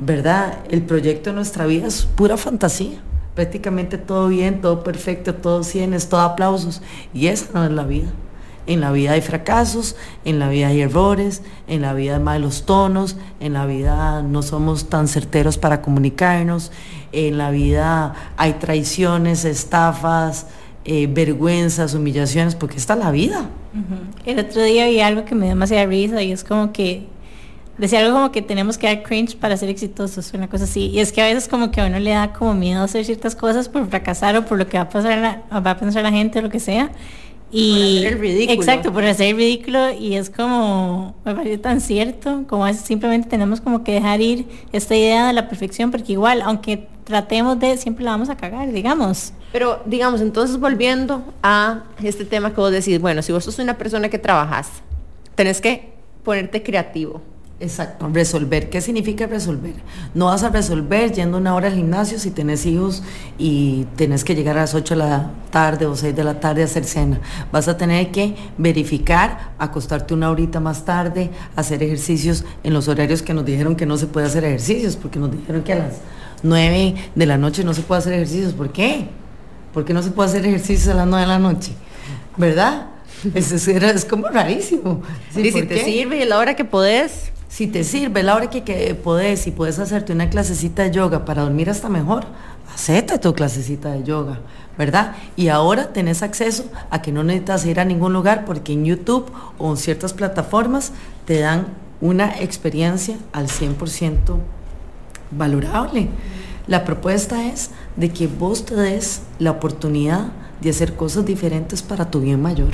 ¿verdad? El proyecto de nuestra vida es pura fantasía. Prácticamente todo bien, todo perfecto, todo cienes, todo aplausos. Y esa no es la vida. En la vida hay fracasos, en la vida hay errores, en la vida hay malos tonos, en la vida no somos tan certeros para comunicarnos, en la vida hay traiciones, estafas, eh, vergüenzas, humillaciones, porque está la vida. El otro día vi algo que me dio demasiada risa y es como que decía algo como que tenemos que dar cringe para ser exitosos, una cosa así. Y es que a veces como que a uno le da como miedo hacer ciertas cosas por fracasar o por lo que va a pasar, va a pensar la gente o lo que sea. Y por hacer el ridículo. Exacto, por hacer el ridículo y es como, me parece tan cierto, como es, simplemente tenemos como que dejar ir esta idea de la perfección, porque igual, aunque tratemos de, siempre la vamos a cagar, digamos. Pero digamos, entonces volviendo a este tema que vos decís, bueno, si vos sos una persona que trabajas, tenés que ponerte creativo. Exacto, resolver. ¿Qué significa resolver? No vas a resolver yendo una hora al gimnasio si tenés hijos y tenés que llegar a las 8 de la tarde o 6 de la tarde a hacer cena. Vas a tener que verificar, acostarte una horita más tarde, hacer ejercicios en los horarios que nos dijeron que no se puede hacer ejercicios, porque nos dijeron que a las 9 de la noche no se puede hacer ejercicios. ¿Por qué? Porque no se puede hacer ejercicios a las 9 de la noche. ¿Verdad? [LAUGHS] Es, es, como rarísimo. y si te sirve y la hora que podés, si te sirve la hora que, que podés y puedes hacerte una clasecita de yoga para dormir hasta mejor, acepta tu clasecita de yoga, ¿verdad? Y ahora tenés acceso a que no necesitas ir a ningún lugar porque en YouTube o en ciertas plataformas te dan una experiencia al 100% valorable. La propuesta es de que vos te des la oportunidad de hacer cosas diferentes para tu bien mayor.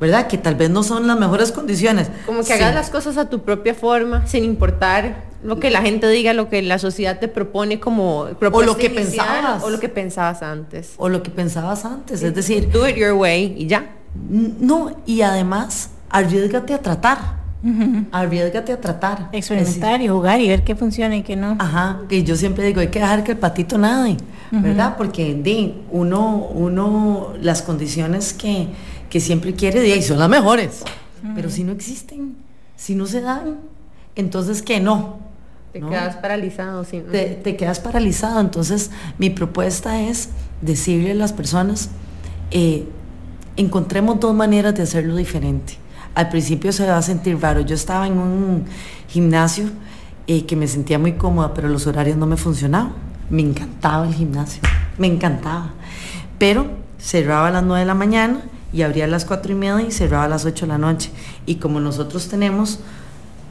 ¿Verdad? Que tal vez no son las mejores condiciones. Como que hagas las cosas a tu propia forma, sin importar lo que la gente diga, lo que la sociedad te propone como o lo que pensabas o lo que pensabas antes o lo que pensabas antes, es decir, do it your way y ya. No, y además arriesgate a tratar. Arriesgate a tratar. Experimentar y jugar y ver qué funciona y qué no. Ajá, que yo siempre digo, hay que dejar que el patito nade, ¿verdad? Porque de, uno, uno, las condiciones que, que siempre quiere y son las mejores. Pero si no existen, si no se dan, entonces que no. Te quedas paralizado. ¿sí? Te, quedas paralizado. Entonces mi propuesta es decirle a las personas, eh, encontremos dos maneras de hacerlo diferente. Al principio se va a sentir raro. Yo estaba en un gimnasio eh, que me sentía muy cómoda, pero los horarios no me funcionaban. Me encantaba el gimnasio, me encantaba. Pero cerraba a las 9 de la mañana y abría a las cuatro y media y cerraba a las 8 de la noche. Y como nosotros tenemos,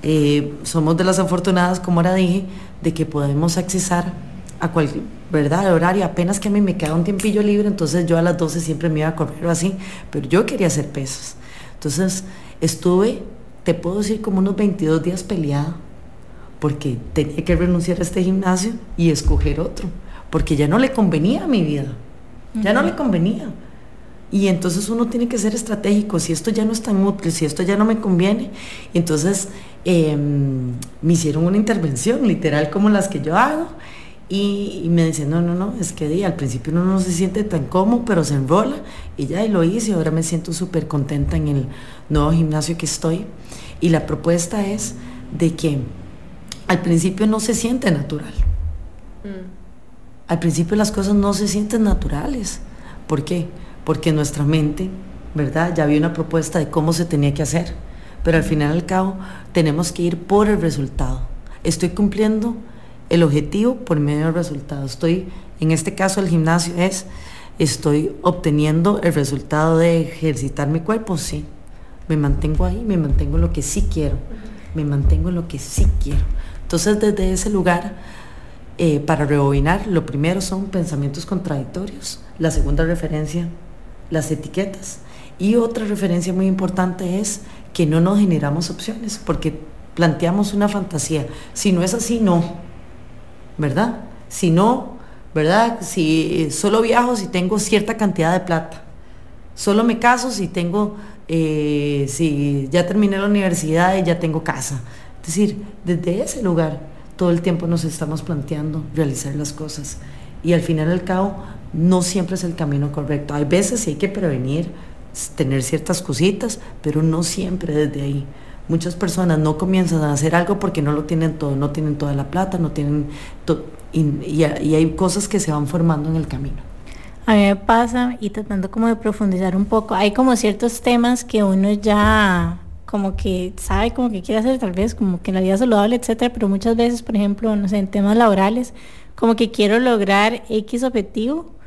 eh, somos de las afortunadas, como ahora dije, de que podemos accesar a cualquier, ¿verdad? horario, apenas que a mí me queda un tiempillo libre, entonces yo a las 12 siempre me iba a correr o así, pero yo quería hacer pesos. Entonces estuve, te puedo decir, como unos 22 días peleada, porque tenía que renunciar a este gimnasio y escoger otro, porque ya no le convenía a mi vida, ya no le convenía. Y entonces uno tiene que ser estratégico, si esto ya no es tan útil, si esto ya no me conviene, entonces em, me hicieron una intervención literal como las que yo hago y, me dicen, no, no, no, es que al principio uno no se siente tan cómodo, pero se enrola y ya y lo hice ahora me siento súper contenta en el nuevo gimnasio que estoy. Y la propuesta es de que al principio no se siente natural. Mm. Al principio las cosas no se sienten naturales. ¿Por qué? Porque nuestra mente, ¿verdad? Ya había una propuesta de cómo se tenía que hacer, pero al final al cabo tenemos que ir por el resultado. Estoy cumpliendo el objetivo por medio del resultado. Estoy, en este caso el gimnasio es, estoy obteniendo el resultado de ejercitar mi cuerpo, sí. Me mantengo ahí, me mantengo en lo que sí quiero, me mantengo en lo que sí quiero. Entonces desde ese lugar, eh, para rebobinar, lo primero son pensamientos contradictorios, la segunda referencia las etiquetas. Y otra referencia muy importante es que no nos generamos opciones, porque planteamos una fantasía. Si no es así, no. ¿Verdad? Si no, ¿verdad? Si solo viajo si tengo cierta cantidad de plata. Solo me caso si tengo, eh, si ya terminé la universidad y ya tengo casa. Es decir, desde ese lugar todo el tiempo nos estamos planteando realizar las cosas. Y al final al cabo no siempre es el camino correcto. Hay veces hay que prevenir, tener ciertas cositas, pero no siempre desde ahí. Muchas personas no comienzan a hacer algo porque no lo tienen todo, no tienen toda la plata, no tienen todo, y, hay cosas que se van formando en el camino. A mí me pasa, y tratando como de profundizar un poco, hay como ciertos temas que uno ya como que sabe como que quiere hacer tal vez como que la vida saludable, etcétera, pero muchas veces, por ejemplo, no sé, en temas laborales, como que quiero lograr X objetivo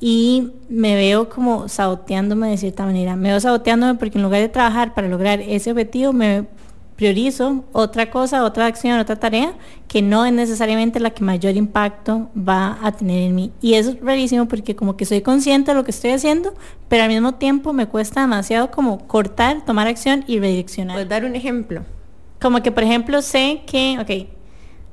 y me veo como saboteándome de cierta manera. Me veo saboteándome porque en lugar de trabajar para lograr ese objetivo, me priorizo otra cosa, otra acción, otra tarea que no es necesariamente la que mayor impacto va a tener en mí. Y eso es rarísimo porque como que soy consciente de lo que estoy haciendo, pero al mismo tiempo me cuesta demasiado como cortar, tomar acción y redireccionar. ¿Puedes dar un ejemplo? Como que por ejemplo sé que, ok,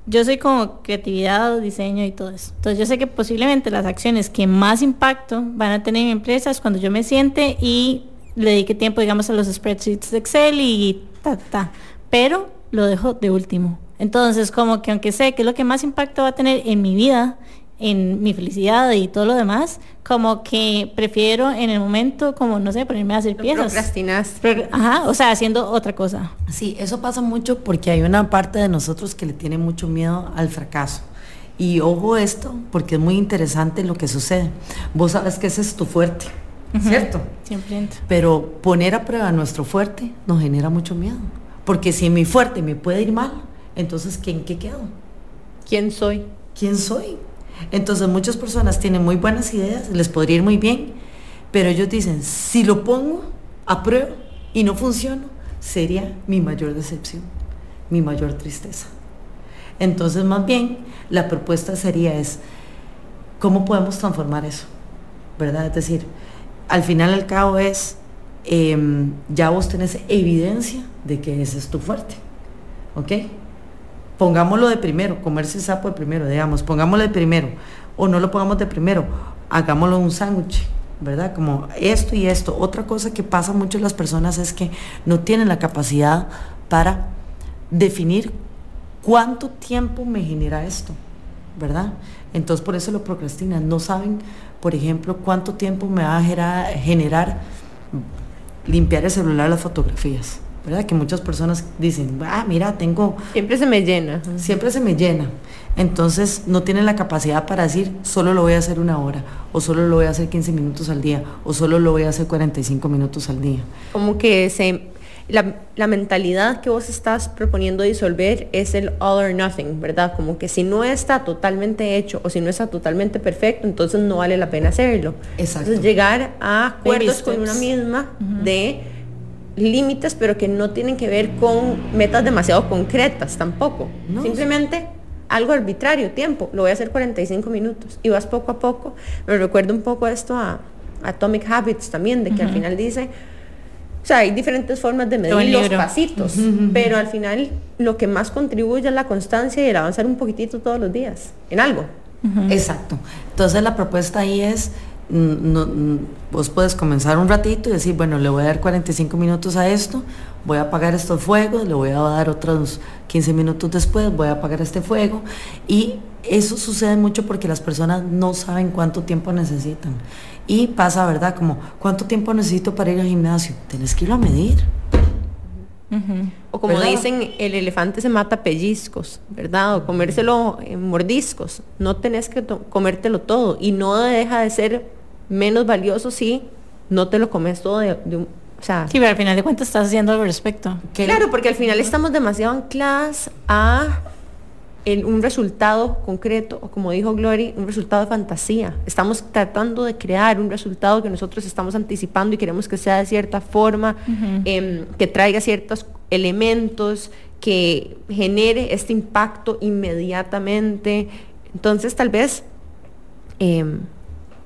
yo soy como creatividad, diseño y todo eso. Entonces yo sé que posiblemente las acciones que más impacto van a tener en mi empresa es cuando yo me siente y le dedique tiempo, digamos, a los spreadsheets de Excel y ta, ta pero lo dejo de último. Entonces, como que aunque sé que es lo que más impacto va a tener en mi vida, en mi felicidad y todo lo demás, como que prefiero en el momento, como no sé, ponerme a hacer piezas. Procrastinas. Ajá, o sea, haciendo otra cosa. Sí, eso pasa mucho porque hay una parte de nosotros que le tiene mucho miedo al fracaso. Y ojo esto, porque es muy interesante lo que sucede. Vos sabes que ese es tu fuerte, ¿cierto? Siempre. Pero poner a prueba nuestro fuerte nos genera mucho miedo. Porque si en mi fuerte me puede ir mal, entonces ¿en qué quedo? ¿Quién soy? ¿Quién soy? Entonces muchas personas tienen muy buenas ideas, les podría ir muy bien, pero ellos dicen, si lo pongo a prueba y no funciona, sería mi mayor decepción, mi mayor tristeza. Entonces más bien la propuesta sería es, ¿cómo podemos transformar eso? ¿Verdad? Es decir, al final al cabo es, Em, ya vos tenés evidencia de que ese es tu fuerte. ¿Ok? Pongámoslo de primero, comerse sapo de primero, digamos, pongámoslo de primero, o no lo pongamos de primero, hagámoslo un sándwich, ¿verdad? Como esto y esto. Otra cosa que pasa mucho en las personas es que no tienen la capacidad para definir cuánto tiempo me genera esto, ¿verdad? Entonces por eso lo procrastinan. No saben, por ejemplo, cuánto tiempo me va a generar limpiar el celular las fotografías. ¿Verdad? Que muchas personas dicen, ah, mira, tengo... Siempre se me llena. Siempre se me llena. Entonces no tienen la capacidad para decir, solo lo voy a hacer una hora, o solo lo voy a hacer 15 minutos al día, o solo lo voy a hacer 45 minutos al día. Como que se, la, mentalidad que vos estás proponiendo disolver es el all or nothing, ¿verdad? Como que si no está totalmente hecho o si no está totalmente perfecto, entonces no vale la pena hacerlo. Exacto. Entonces llegar a acuerdos con una misma de límites, pero que no tienen que ver con metas demasiado concretas tampoco. Simplemente algo arbitrario, tiempo. Lo voy a hacer 45 minutos y vas poco a poco. Me recuerdo un poco esto a, Atomic Habits también, de que al final dice o sea, hay diferentes formas de medir los pasitos, pero al final lo que más contribuye es la constancia y el avanzar un poquitito todos los días en algo. Exacto. Entonces la propuesta ahí es, mm, mm, vos puedes comenzar un ratito y decir, bueno, le voy a dar 45 minutos a esto, voy a apagar estos fuegos, le voy a dar otros 15 minutos después, voy a apagar este fuego y eso sucede mucho porque las personas no saben cuánto tiempo necesitan. Y pasa, ¿verdad? Como, ¿cuánto tiempo necesito para ir al gimnasio? Tienes que irlo a medir. O como dicen, el elefante se mata pellizcos, ¿verdad? O comérselo en mordiscos. No tenés que comértelo todo. Y no deja de ser menos valioso si no te lo comes todo de, un... O sea, sí, pero al final de cuentas estás haciendo al respecto. Claro, porque al final estamos demasiado ancladas a un resultado concreto, o como dijo Glory, un resultado de fantasía. Estamos tratando de crear un resultado que nosotros estamos anticipando y queremos que sea de cierta forma, em, que traiga ciertos elementos, que genere este impacto inmediatamente. Entonces, tal vez, em,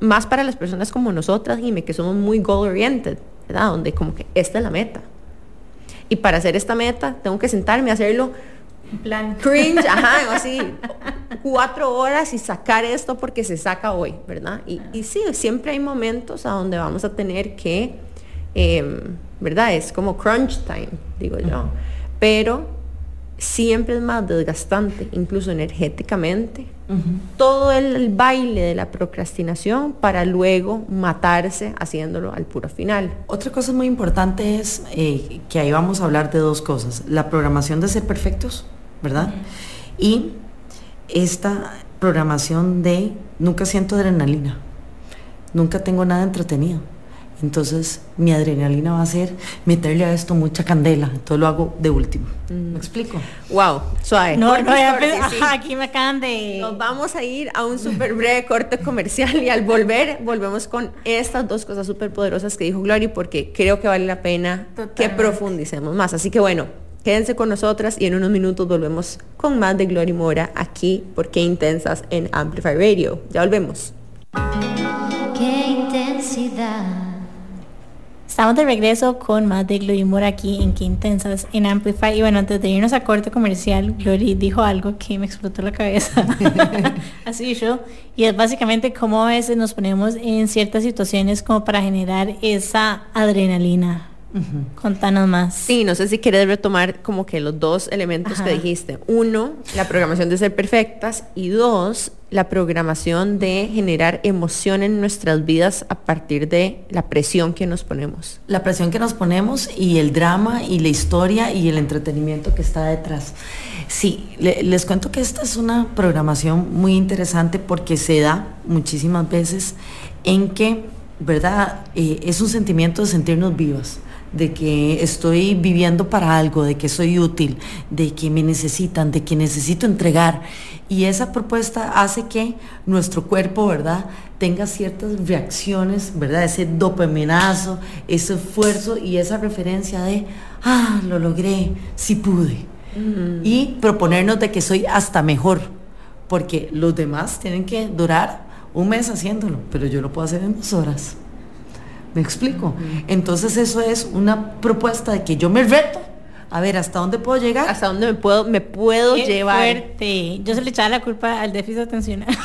más para las personas como nosotras, Jimmy, que somos muy goal-oriented, ¿verdad? Donde como que esta es la meta. Y para hacer esta meta, tengo que sentarme a hacerlo plan. Cringe, [LAUGHS] ajá, así, cuatro horas y sacar esto porque se saca hoy, ¿verdad? Y, y sí, siempre hay momentos a donde vamos a tener que, em, ¿verdad? Es como crunch time, digo yo. Pero siempre es más desgastante, incluso energéticamente, todo el, baile de la procrastinación para luego matarse haciéndolo al puro final. Otra cosa muy importante es eh, que ahí vamos a hablar de dos cosas, la programación de ser perfectos ¿verdad? Y esta programación de nunca siento adrenalina, nunca tengo nada entretenido. Entonces mi adrenalina va a ser meterle a esto mucha candela. Entonces lo hago de último. ¿Me explico? Wow, suave. No, no, aquí me acaban de... Nos vamos a ir a un súper breve corte comercial y al volver volvemos con estas dos cosas súper poderosas que dijo Glory porque creo que vale la pena que profundicemos más. Así que bueno, quédense con nosotras y en unos minutos volvemos con más de Glory Mora aquí porque Intensas en Amplify Radio. Ya volvemos. Qué intensidad. Estamos de regreso con más de Glory Moore aquí en Qué Intensas en Amplify. Y bueno, antes de irnos a corte comercial, Glory dijo algo que me explotó la cabeza. [LAUGHS] Así yo. Y es básicamente cómo a veces nos ponemos en ciertas situaciones como para generar esa adrenalina. Contanos más. Sí, no sé si quieres retomar como que los dos elementos que dijiste. Uno, la programación de ser perfectas y dos, la programación de generar emoción en nuestras vidas a partir de la presión que nos ponemos. La presión que nos ponemos y el drama y la historia y el entretenimiento que está detrás. Sí, les cuento que esta es una programación muy interesante porque se da muchísimas veces en que, ¿verdad? Eh, es un sentimiento de sentirnos vivas de que estoy viviendo para algo, de que soy útil, de que me necesitan, de que necesito entregar. Y esa propuesta hace que nuestro cuerpo, ¿verdad?, tenga ciertas reacciones, ¿verdad? Ese dopaminazo, ese esfuerzo y esa referencia de, ah, lo logré, sí pude. Y proponernos de que soy hasta mejor, porque los demás tienen que durar un mes haciéndolo, pero yo lo puedo hacer en dos horas. ¿Me explico? Entonces eso es una propuesta de que yo me reto a ver hasta dónde puedo llegar. Hasta dónde me puedo, me puedo Qué llevar. Fuerte. Yo se le echaba la culpa al déficit atencional. [LAUGHS]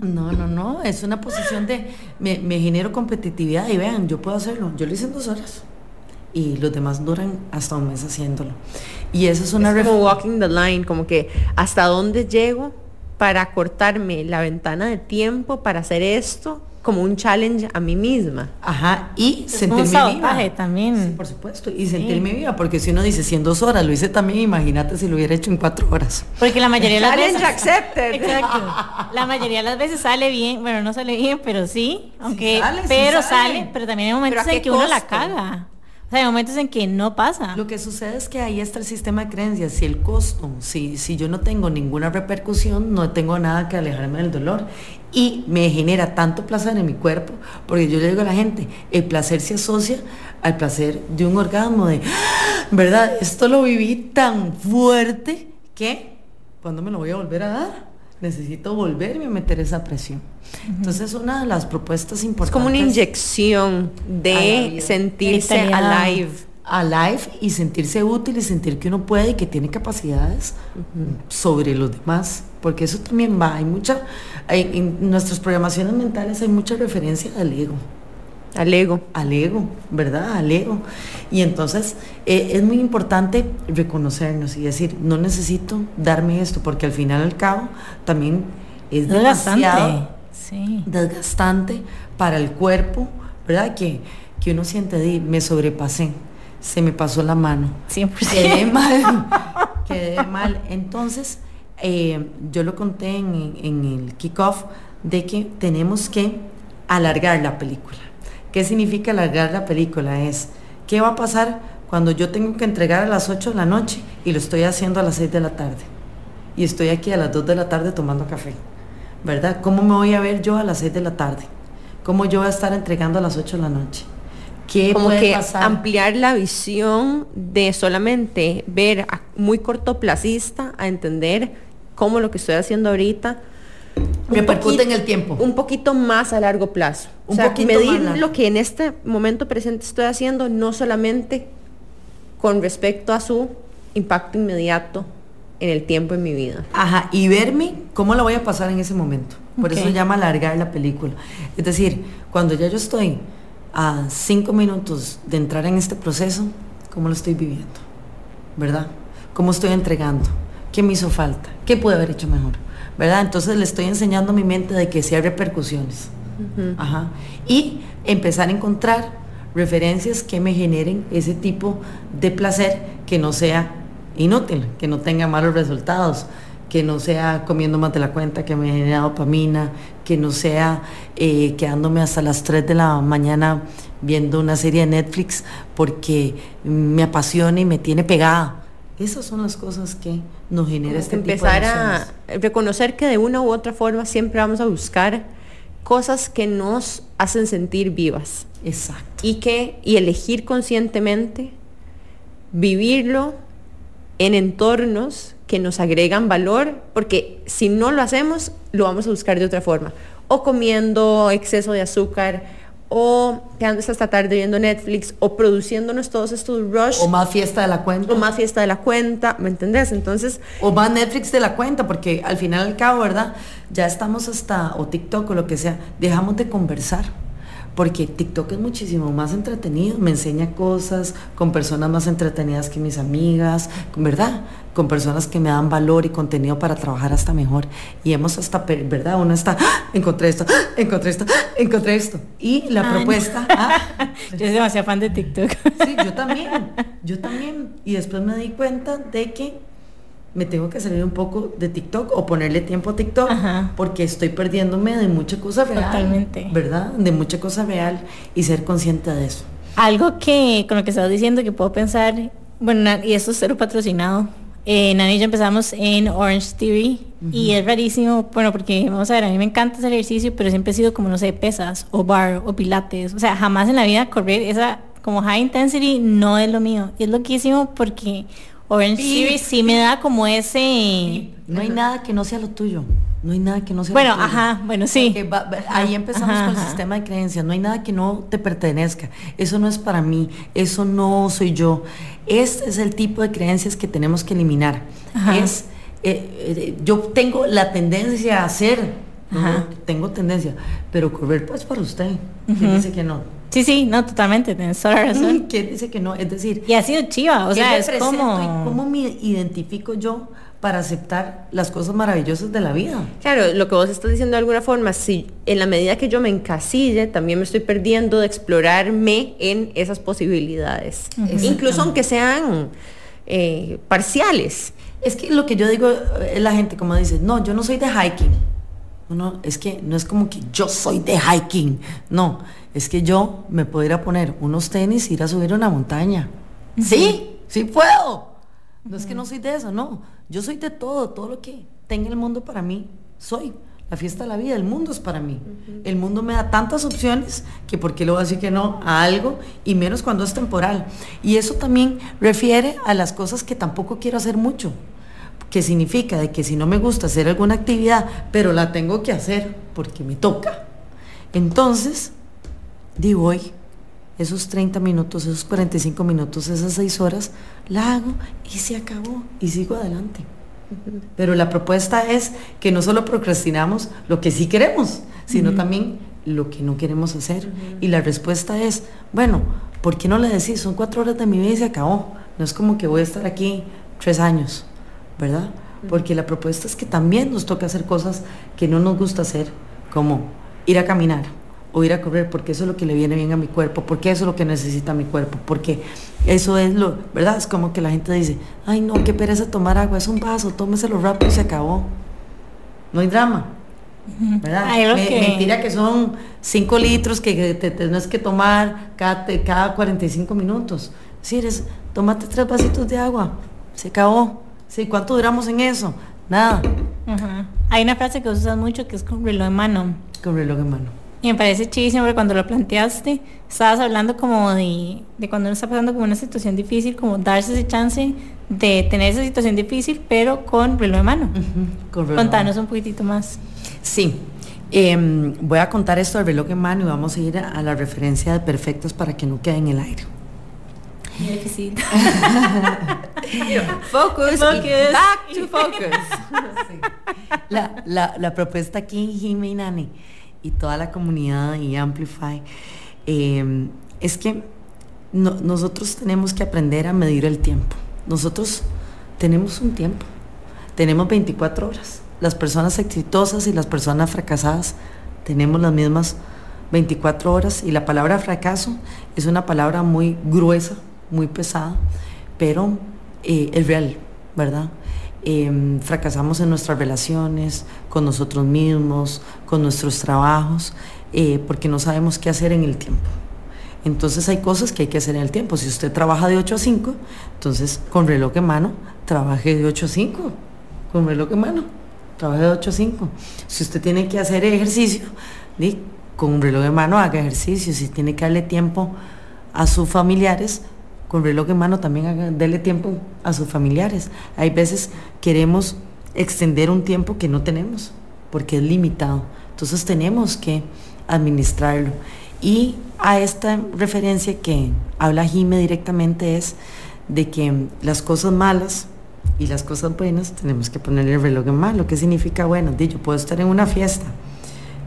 No, no, no. Es una posición de me, genero competitividad y vean, yo puedo hacerlo. Yo lo hice en dos horas. Y los demás duran hasta un mes haciéndolo. Y eso es una es como walking the line, como que hasta dónde llego para cortarme la ventana de tiempo para hacer esto como un challenge a mí misma. Ajá, y sentirme viva. también. por supuesto, y sentirme viva, porque si uno dice 100 dos horas, lo hice también, imagínate si lo hubiera hecho en cuatro horas. Porque la mayoría de las veces... accepted. Exacto. La mayoría de las veces sale bien, bueno, no sale bien, pero sí, aunque, pero sale. pero también hay momentos en que uno la caga. O sea, hay momentos en que no pasa. Lo que sucede es que ahí está el sistema de creencias. Si el costo, si, si yo no tengo ninguna repercusión, no tengo nada que alejarme del dolor. Y me genera tanto placer en mi cuerpo, porque yo le digo a la gente, el placer se asocia al placer de un orgasmo, de, ¿verdad? Esto lo viví tan fuerte que, ¿cuándo me lo voy a volver a dar? necesito volverme a meter esa presión. Entonces, una de las propuestas importantes. Es como una inyección de sentirse alive. Alive y sentirse útil y sentir que uno puede y que tiene capacidades sobre los demás. Porque eso también va. Hay mucha. en nuestras programaciones mentales hay mucha referencia al ego. Al ego. Al ego, ¿verdad? Al ego. Y entonces eh, es muy importante reconocernos y decir, no necesito darme esto, porque al final al cabo también es demasiado desgastante para el cuerpo, ¿verdad? Que, que uno siente, de, me sobrepasé, se me pasó la mano. 100%. Quedé [LAUGHS] mal, quedé mal. Entonces, eh, yo lo conté en, en el kickoff de que tenemos que alargar la película ¿Qué significa alargar la película? Es, ¿qué va a pasar cuando yo tengo que entregar a las 8 de la noche y lo estoy haciendo a las 6 de la tarde? Y estoy aquí a las 2 de la tarde tomando café. ¿Verdad? ¿Cómo me voy a ver yo a las 6 de la tarde? ¿Cómo yo voy a estar entregando a las 8 de la noche? ¿Qué Como que ampliar la visión de solamente ver a muy cortoplacista a entender cómo lo que estoy haciendo ahorita repercute en el tiempo. Un poquito más a largo plazo. Un o sea, medir lo que en este momento presente estoy haciendo, no solamente con respecto a su impacto inmediato en el tiempo en mi vida. Ajá, y verme cómo la voy a pasar en ese momento. Por eso se llama alargar la película. Es decir, cuando ya yo estoy a cinco minutos de entrar en este proceso, ¿cómo lo estoy viviendo? ¿Verdad? ¿Cómo estoy entregando? ¿Qué me hizo falta? ¿Qué puede haber hecho mejor? ¿verdad? Entonces le estoy enseñando a mi mente de que sí hay repercusiones. Y empezar a encontrar referencias que me generen ese tipo de placer que no sea inútil, que no tenga malos resultados, que no sea comiendo más de la cuenta, que me genere dopamina, que no sea eh, quedándome hasta las 3 de la mañana viendo una serie de Netflix porque me apasiona y me tiene pegada. Esas son las cosas que nos genera este Empezar tipo de a reconocer que de una u otra forma siempre vamos a buscar cosas que nos hacen sentir vivas. Exacto. Y que y elegir conscientemente vivirlo en entornos que nos agregan valor, porque si no lo hacemos, lo vamos a buscar de otra forma. O comiendo exceso de azúcar, o quedándose hasta tarde viendo Netflix, o produciéndonos todos estos rush. O más fiesta de la cuenta. O más fiesta de la cuenta, ¿me entendés? Entonces... O más Netflix de la cuenta, porque al final al cabo, ¿verdad? Ya estamos hasta, o TikTok o lo que sea, dejamos de conversar porque TikTok es muchísimo más entretenido, me enseña cosas con personas más entretenidas que mis amigas, ¿verdad? Con personas que me dan valor y contenido para trabajar hasta mejor. Y hemos hasta, ¿verdad? Uno está, ¡Ah! encontré esto, ¡Ah! encontré esto, ¡Ah! encontré esto. Y la propuesta... [LAUGHS] yo soy demasiado fan de TikTok. sí, yo también, yo también. Y después me di cuenta de que me tengo que salir un poco de TikTok o ponerle tiempo a TikTok porque estoy perdiéndome de mucha cosa real. Totalmente. ¿Verdad? De mucha cosa real y ser consciente de eso. Algo que con lo que estabas diciendo que puedo pensar, bueno, y esto es cero patrocinado. Eh, Nani y yo empezamos en Orange TV y es rarísimo, bueno, porque vamos a ver, a mí me encanta hacer ejercicio, pero siempre he sido como, no sé, pesas o bar o pilates. O sea, jamás en la vida correr esa como high intensity no es lo mío. Y es loquísimo porque Orange Series sí me da como ese... No hay nada que no sea lo tuyo. No hay nada que no sea bueno, ajá, bueno, sí. ahí empezamos con el sistema de creencias. No hay nada que no te pertenezca. Eso no es para mí. Eso no soy yo. Este es el tipo de creencias que tenemos que eliminar. Es, eh, eh, yo tengo la tendencia a hacer. tengo tendencia. Pero correr pues para usted. ¿Quién dice que no? Sí, sí, no, totalmente, tienes toda la razón. [LAUGHS] ¿Quién dice que no? Es decir... Y ha sido chiva, o sea, es como... ¿Cómo me identifico yo para aceptar las cosas maravillosas de la vida? Claro, lo que vos estás diciendo de alguna forma, si en la medida que yo me encasille, también me estoy perdiendo de explorarme en esas posibilidades. Incluso aunque sean eh, parciales. Es que lo que yo digo, es la gente como dice, no, yo no soy de hiking. No, es que no es como que yo soy de hiking. No, es que yo me puedo ir a poner unos tenis y ir a subir una montaña. Sí, sí puedo. No es que no soy de eso, no. Yo soy de todo, todo lo que tenga el mundo para mí, soy. La fiesta de la vida, el mundo es para mí. El mundo me da tantas opciones que por qué le voy a decir que no a algo y menos cuando es temporal. Y eso también refiere a las cosas que tampoco quiero hacer mucho. Que significa de que si no me gusta hacer alguna actividad, pero la tengo que hacer porque me toca. Entonces, digo hoy, esos 30 minutos, esos 45 minutos, esas 6 horas, la hago y se acabó y sigo adelante. Pero la propuesta es que no solo procrastinamos lo que sí queremos, sino también lo que no queremos hacer. Y la respuesta es, bueno, ¿por qué no le decís? Son cuatro horas de mi vida y se acabó. No es como que voy a estar aquí tres años, ¿verdad? Porque la propuesta es que también nos toca hacer cosas que no nos gusta hacer, como ir a caminar, o ir a correr porque eso es lo que le viene bien a mi cuerpo, porque eso es lo que necesita mi cuerpo, porque eso es lo, ¿verdad? Es como que la gente dice, ay no, qué pereza tomar agua, es un vaso, tómeselo rápido y se acabó. No hay drama. ¿verdad? Mentira que son 5 litros que te tienes que tomar cada, cada 45 minutos. Si eres, tómate tres vasitos de agua, se acabó. Sí, ¿cuánto duramos en eso? Nada. Hay una frase que usas mucho que es con reloj en mano. Con reloj en mano. Y me parece chidísimo porque cuando lo planteaste, estabas hablando como de, cuando uno está pasando como una situación difícil, como darse ese chance de tener esa situación difícil, pero con reloj de mano. Contanos un poquitito más. Sí, em, voy a contar esto del reloj de mano y vamos a ir a, la referencia de perfectos para que no quede en el aire. [LAUGHS] focus, back to [LAUGHS] focus. la, la, propuesta aquí, Jimmy Nani, y toda la comunidad y Amplify, em, es que nosotros tenemos que aprender a medir el tiempo. Nosotros tenemos un tiempo, tenemos 24 horas. Las personas exitosas y las personas fracasadas tenemos las mismas 24 horas y la palabra fracaso es una palabra muy gruesa, muy pesada, pero eh, es real, ¿verdad? em, fracasamos en nuestras relaciones, con nosotros mismos, con nuestros trabajos, eh, porque no sabemos qué hacer en el tiempo. Entonces hay cosas que hay que hacer en el tiempo. Si usted trabaja de 8 a 5, entonces con reloj en mano, trabaje de 8 a 5. Con reloj en mano, trabaje de 8 a 5. Si usted tiene que hacer ejercicio, con un reloj en mano haga ejercicio. Si tiene que darle tiempo a sus familiares, con reloj en mano también haga, dele tiempo a sus familiares. Hay veces queremos extender un tiempo que no tenemos, porque es limitado. Entonces tenemos que administrarlo. Y a esta referencia que habla Jime directamente es de que las cosas malas y las cosas buenas tenemos que ponerle el reloj en mano. ¿Qué significa? Bueno, yo puedo estar en una fiesta,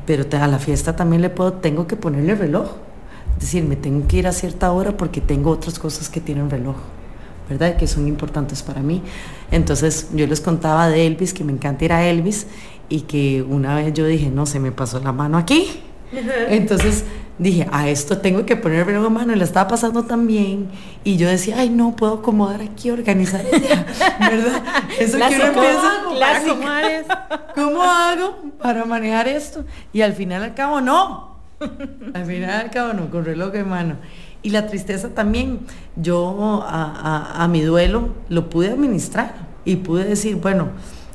pero a la fiesta también le puedo, tengo que ponerle el reloj. Es decir, me tengo que ir a cierta hora porque tengo otras cosas que tienen reloj, ¿verdad? Que son importantes para mí. Entonces yo les contaba de Elvis, que me encanta ir a Elvis, y que una vez yo dije, no, se me pasó la mano aquí. Entonces dije, a esto tengo que poner reloj en mano y la estaba pasando también. Y yo decía, ay, no, puedo acomodar aquí, organizar [LAUGHS] ¿verdad? Eso que uno empieza ¿Cómo hago para manejar esto? Y al final al cabo, no. [LAUGHS] Al final no, con reloj en mano. Y la tristeza también, yo a, a mi duelo lo pude administrar y pude decir, bueno,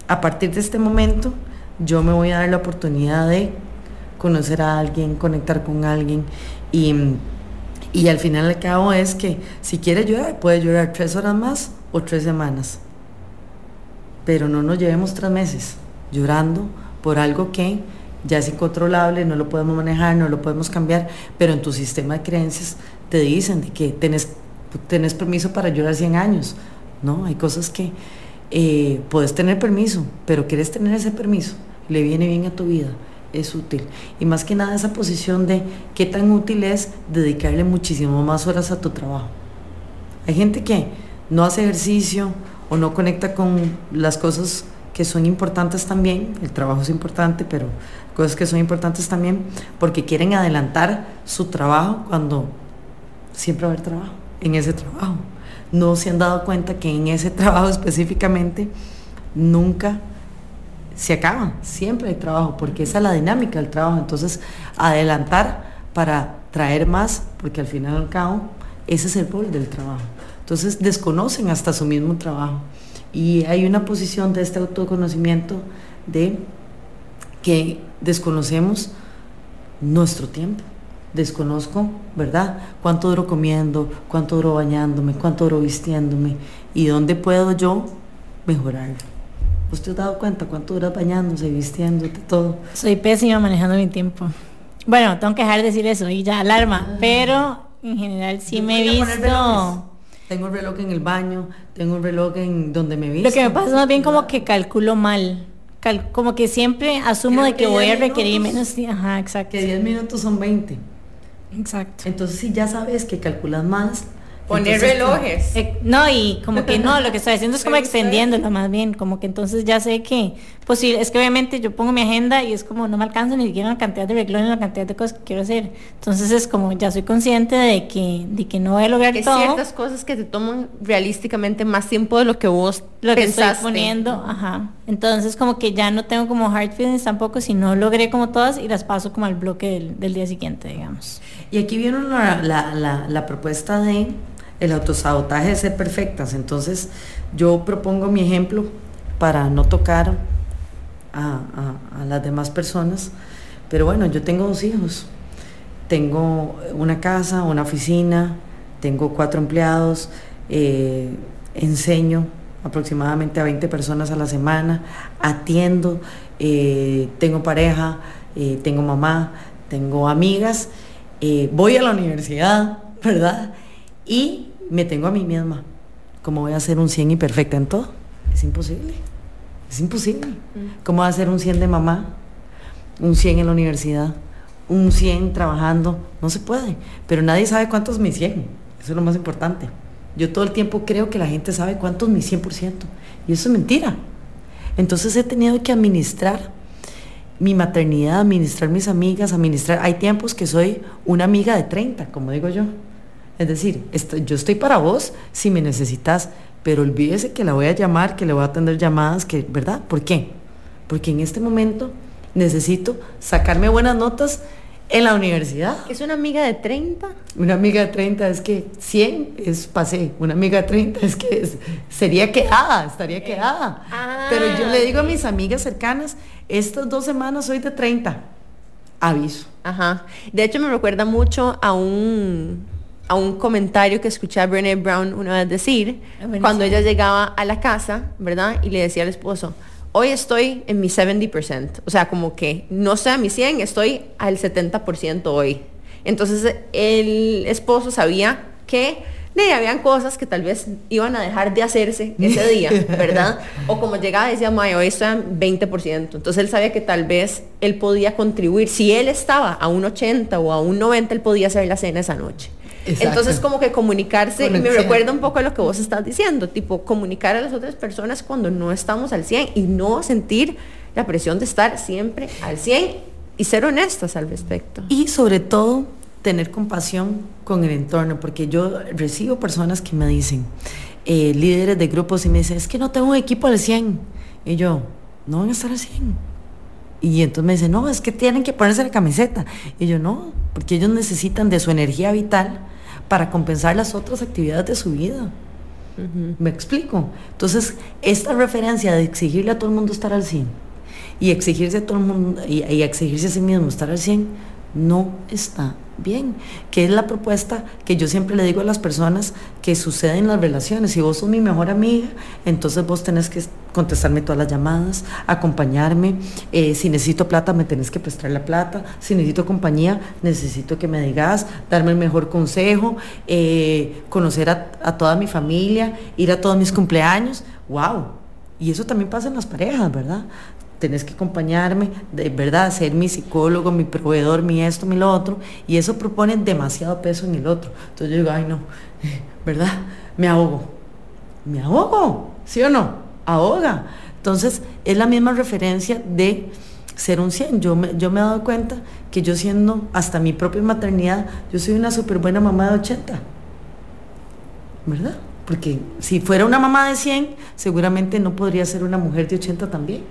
a partir de este momento, yo me voy a dar la oportunidad de conocer a alguien, conectar con alguien y, y al final al cabo es que si quiere llorar, puede llorar tres horas más o tres semanas. Pero no nos llevemos tres meses llorando por algo que ya es incontrolable, no lo podemos manejar, no lo podemos cambiar, pero en tu sistema de creencias te dicen de que tenés, tenés permiso para llorar 100 años. No, hay cosas que eh, puedes tener permiso, pero quieres tener ese permiso, le viene bien a tu vida, es útil. Y más que nada esa posición de qué tan útil es dedicarle muchísimo más horas a tu trabajo. Hay gente que no hace ejercicio o no conecta con las cosas que son importantes también, el trabajo es importante, pero cosas que son importantes también, porque quieren adelantar su trabajo cuando siempre va a haber trabajo, en ese trabajo no se han dado cuenta que en ese trabajo específicamente nunca se acaba, siempre hay trabajo, porque esa es la dinámica del trabajo. Entonces, adelantar para traer más, porque al final y al cabo, ese es el rol del trabajo. Entonces, desconocen hasta su mismo trabajo. Y hay una posición de este autoconocimiento de que desconocemos nuestro tiempo desconozco, ¿verdad? ¿Cuánto duro comiendo? ¿Cuánto duro bañándome? ¿Cuánto duro vistiéndome? ¿Y dónde puedo yo mejorar? ¿Usted ha dado cuenta cuánto duras bañándose, vistiéndote, todo? Soy pésima manejando mi tiempo. Bueno, tengo que dejar de decir eso y ya alarma, ah. pero en general sí me he visto... Tengo un reloj en el baño, tengo un reloj en donde me visto. Lo que me pasa más bien como que calculo mal. como que siempre asumo de que, voy a requerir menos tiempo. Ajá, exacto. Que 10 minutos son 20. Exacto. Entonces, si ya sabes que calculas más, Poner relojes. Eh, no, y como que no, lo que estoy haciendo es [LAUGHS] como extendiéndolo más bien, como que entonces ya sé que, pues sí, es que obviamente yo pongo mi agenda y es como no me alcanza ni siquiera la cantidad de relojes, la cantidad de cosas que quiero hacer. Entonces es como ya soy consciente de que, de que no voy a lograr que todo. ciertas cosas que te toman realísticamente más tiempo de lo que vos lo que estoy poniendo, ajá. Entonces como que ya no tengo como hard feelings tampoco, si no logré como todas y las paso como al bloque del, día siguiente, digamos. Y aquí viene la, la, la propuesta de el autosabotaje de ser perfectas. Entonces yo propongo mi ejemplo para no tocar a, las demás personas. Pero bueno, yo tengo dos hijos. Tengo una casa, una oficina, tengo cuatro empleados, eh, enseño aproximadamente a 20 personas a la semana, atiendo, eh, tengo pareja, eh, tengo mamá, tengo amigas, voy a la universidad, ¿verdad? Y me tengo a mí misma. ¿Cómo voy a ser un 100 y perfecta en todo? Es imposible. Es imposible. Mm. ¿Cómo voy a ser un 100 de mamá? Un 100 en la universidad. Un 100 trabajando. No se puede. Pero nadie sabe cuántos mis 100. Eso es lo más importante. Yo todo el tiempo creo que la gente sabe cuántos mis 100%. Y eso es mentira. Entonces he tenido que administrar mi maternidad, administrar mis amigas, administrar... Hay tiempos que soy una amiga de 30, como digo yo. Es decir, yo estoy para vos si me necesitas, pero olvídese que la voy a llamar, que le voy a atender llamadas, que, ¿verdad? ¿Por qué? Porque en este momento necesito sacarme buenas notas en la universidad. ¿Es una amiga de 30? Una amiga de 30 es que 100 es pasé. Una amiga de 30 es que sería quedada, estaría quedada. Ah, Pero yo le digo a mis amigas cercanas, estas dos semanas soy de 30. Aviso. Ajá. De hecho me recuerda mucho a un a un comentario que escuché a Brené Brown una vez decir, ah, cuando ella llegaba a la casa, ¿verdad? Y le decía al esposo, hoy estoy en mi 70%, o sea, como que no estoy a mi 100, estoy al 70% hoy. Entonces el esposo sabía que de, habían cosas que tal vez iban a dejar de hacerse ese día, [LAUGHS] ¿verdad? O como llegaba decía, hoy estoy en 20%. Entonces él sabía que tal vez él podía contribuir. Si él estaba a un 80 o a un 90, él podía hacer la cena esa noche. Entonces como que comunicarse, me recuerda un poco a lo que vos estás diciendo, tipo comunicar a las otras personas cuando no estamos al 100 y no sentir la presión de estar siempre al 100 y ser honestas al respecto. Y sobre todo tener compasión con el entorno, porque yo recibo personas que me dicen, eh, líderes de grupos y me dicen, es que no tengo un equipo al 100. Y yo, no van a estar al 100. Y entonces me dicen, no, es que tienen que ponerse la camiseta. Y yo, no, porque ellos necesitan de su energía vital para compensar las otras actividades de su vida. ¿Me explico? Entonces, esta referencia de exigirle a todo el mundo estar al 100 y exigirse a todo el mundo y, y exigirse a sí mismo estar al 100 no está bien, que es la propuesta que yo siempre le digo a las personas que sucede en las relaciones. Si vos sos mi mejor amiga, entonces vos tenés que contestarme todas las llamadas, acompañarme. Eh, si necesito plata, me tenés que prestar la plata. Si necesito compañía, necesito que me digas, darme el mejor consejo, eh, conocer a, a toda mi familia, ir a todos mis cumpleaños. ¡Wow! Y eso también pasa en las parejas, ¿verdad? Tenés que acompañarme, de verdad, ser mi psicólogo, mi proveedor, mi esto, mi lo otro, y eso propone demasiado peso en el otro. Entonces yo digo, ay no, [LAUGHS] ¿verdad? Me ahogo. Me ahogo, ¿sí o no? Ahoga. Entonces es la misma referencia de ser un 100. Yo me, yo me he dado cuenta que yo siendo hasta mi propia maternidad, yo soy una súper buena mamá de 80. ¿Verdad? Porque si fuera una mamá de 100, seguramente no podría ser una mujer de 80 también.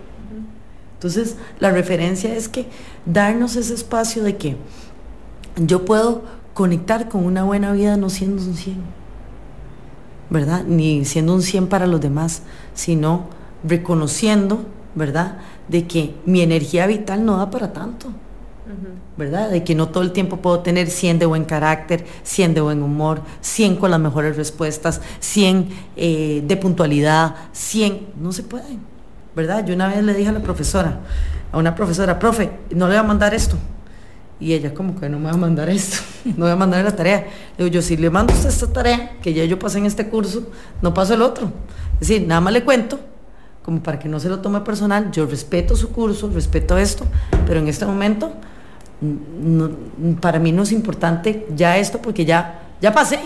Entonces, la referencia es que darnos ese espacio de que yo puedo conectar con una buena vida no siendo un 100, ¿verdad? Ni siendo un 100 para los demás, sino reconociendo, ¿verdad? De que mi energía vital no da para tanto. ¿verdad? De que no todo el tiempo puedo tener 100 de buen carácter, 100 de buen humor, 100 con las mejores respuestas, 100 eh, de puntualidad, 100, no se puede. ¿Verdad? Yo una vez le dije a la profesora, a una profesora, profe, no le voy a mandar esto. Y ella como que no me va a mandar esto, [LAUGHS] no voy a mandar la tarea. Le digo, yo si le mando usted esta tarea, que ya yo pasé en este curso, no paso el otro. Es decir, nada más le cuento, como para que no se lo tome personal, yo respeto su curso, respeto esto, pero en este momento para mí no es importante ya esto porque ya, ya pasé.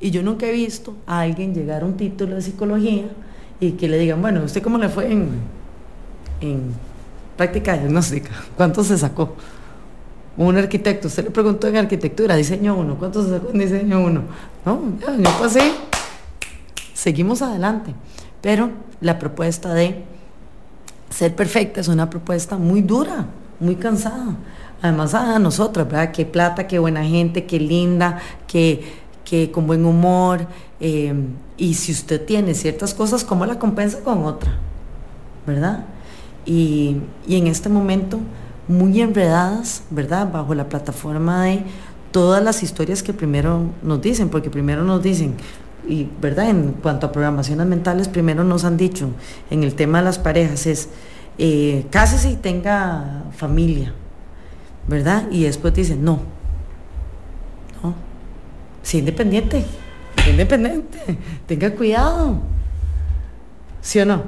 Y yo nunca he visto a alguien llegar a un título de psicología y que le digan, bueno, ¿usted cómo le fue en, en práctica diagnóstica? ¿Cuánto se sacó? Un arquitecto, usted le preguntó en arquitectura, diseño uno, ¿cuánto se sacó en diseño uno? No, ya, yo pasé, seguimos adelante. Pero la propuesta de ser perfecta es una propuesta muy dura, muy cansada. Además a nosotras, ¿verdad? Qué plata, qué buena gente, qué linda, qué, qué con buen humor, Em, y si usted tiene ciertas cosas, ¿cómo la compensa con otra? ¿Verdad? Y, en este momento, muy enredadas, ¿verdad? Bajo la plataforma de todas las historias que primero nos dicen, porque primero nos dicen, y verdad, en cuanto a programaciones mentales, primero nos han dicho, en el tema de las parejas, es eh, cásese y tenga familia, ¿verdad? Y después dicen, no, no, sea independiente independiente, tenga cuidado. ¿Sí o no?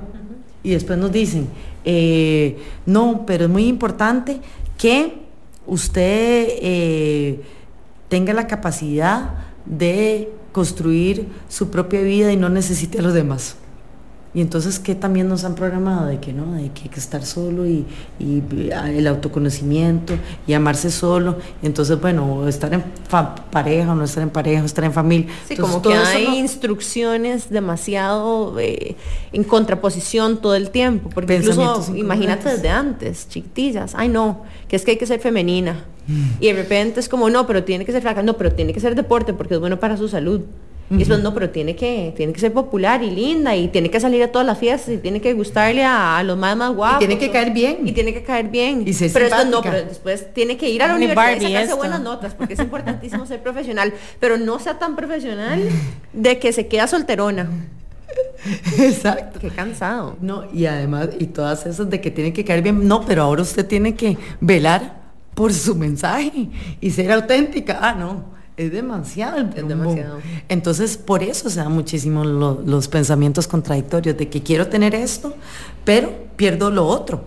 Y después nos dicen, eh, no, pero es muy importante que usted eh, tenga la capacidad de construir su propia vida y no necesite a los demás. Y entonces, ¿qué también nos han programado? De que no, de que hay que estar solo y, el autoconocimiento y amarse solo. Entonces, bueno, estar en pareja o no estar en pareja, estar en familia. Sí, como que hay instrucciones demasiado eh, en contraposición todo el tiempo. Porque incluso, imagínate desde antes, chiquitillas, ay no, que es que hay que ser femenina. Mm. Y de repente es como, no, pero tiene que ser flaca, no, pero tiene que ser deporte porque es bueno para su salud. Y eso no, pero tiene que, tiene que ser popular y linda y tiene que salir a todas las fiestas y tiene que gustarle a, los más más guapos. Y tiene que caer bien. Y tiene que caer bien. Y pero esto no, pero después tiene que ir a la universidad y sacarse buenas notas porque es importantísimo ser profesional. Pero no sea tan profesional de que se queda solterona. Exacto. Qué cansado. No, y además, y todas esas de que tiene que caer bien. No, pero ahora usted tiene que velar por su mensaje y ser auténtica. Ah, no es demasiado Es demasiado. Entonces, por eso se dan muchísimo los pensamientos contradictorios de que quiero tener esto, pero pierdo lo otro.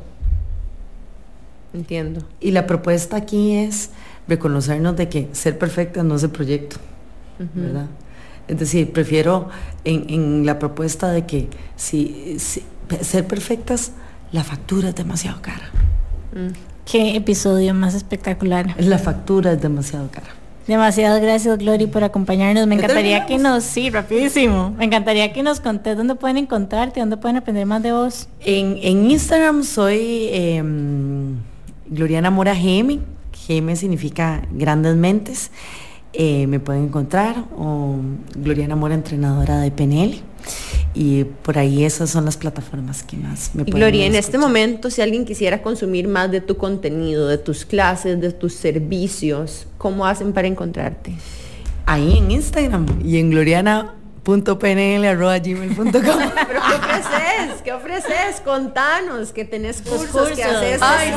Entiendo. Y la propuesta aquí es reconocernos de que ser perfecta no es el proyecto, ¿verdad? Es decir, prefiero en, la propuesta de que si, ser perfectas, la factura es demasiado cara. Mm. Qué episodio más espectacular. La factura es demasiado cara. Demasiadas gracias, Glory, por acompañarnos. Me encantaría que nos, sí, rapidísimo. Me encantaría que nos contés dónde pueden encontrarte, dónde pueden aprender más de vos. En, Instagram soy em, Gloriana Mora GM. GM significa grandes mentes. Eh, me pueden encontrar o Gloriana Mora, entrenadora de PNL y por ahí esas son las plataformas que más me pueden Gloria, en este momento, si alguien quisiera consumir más de tu contenido, de tus clases, de tus servicios, ¿cómo hacen para encontrarte? Ahí en Instagram y en gloriana.pnl.gmail.com [LAUGHS] ¿Pero qué ofreces? ¿Qué ofreces? Contanos, que tenés cursos, que haces Ay,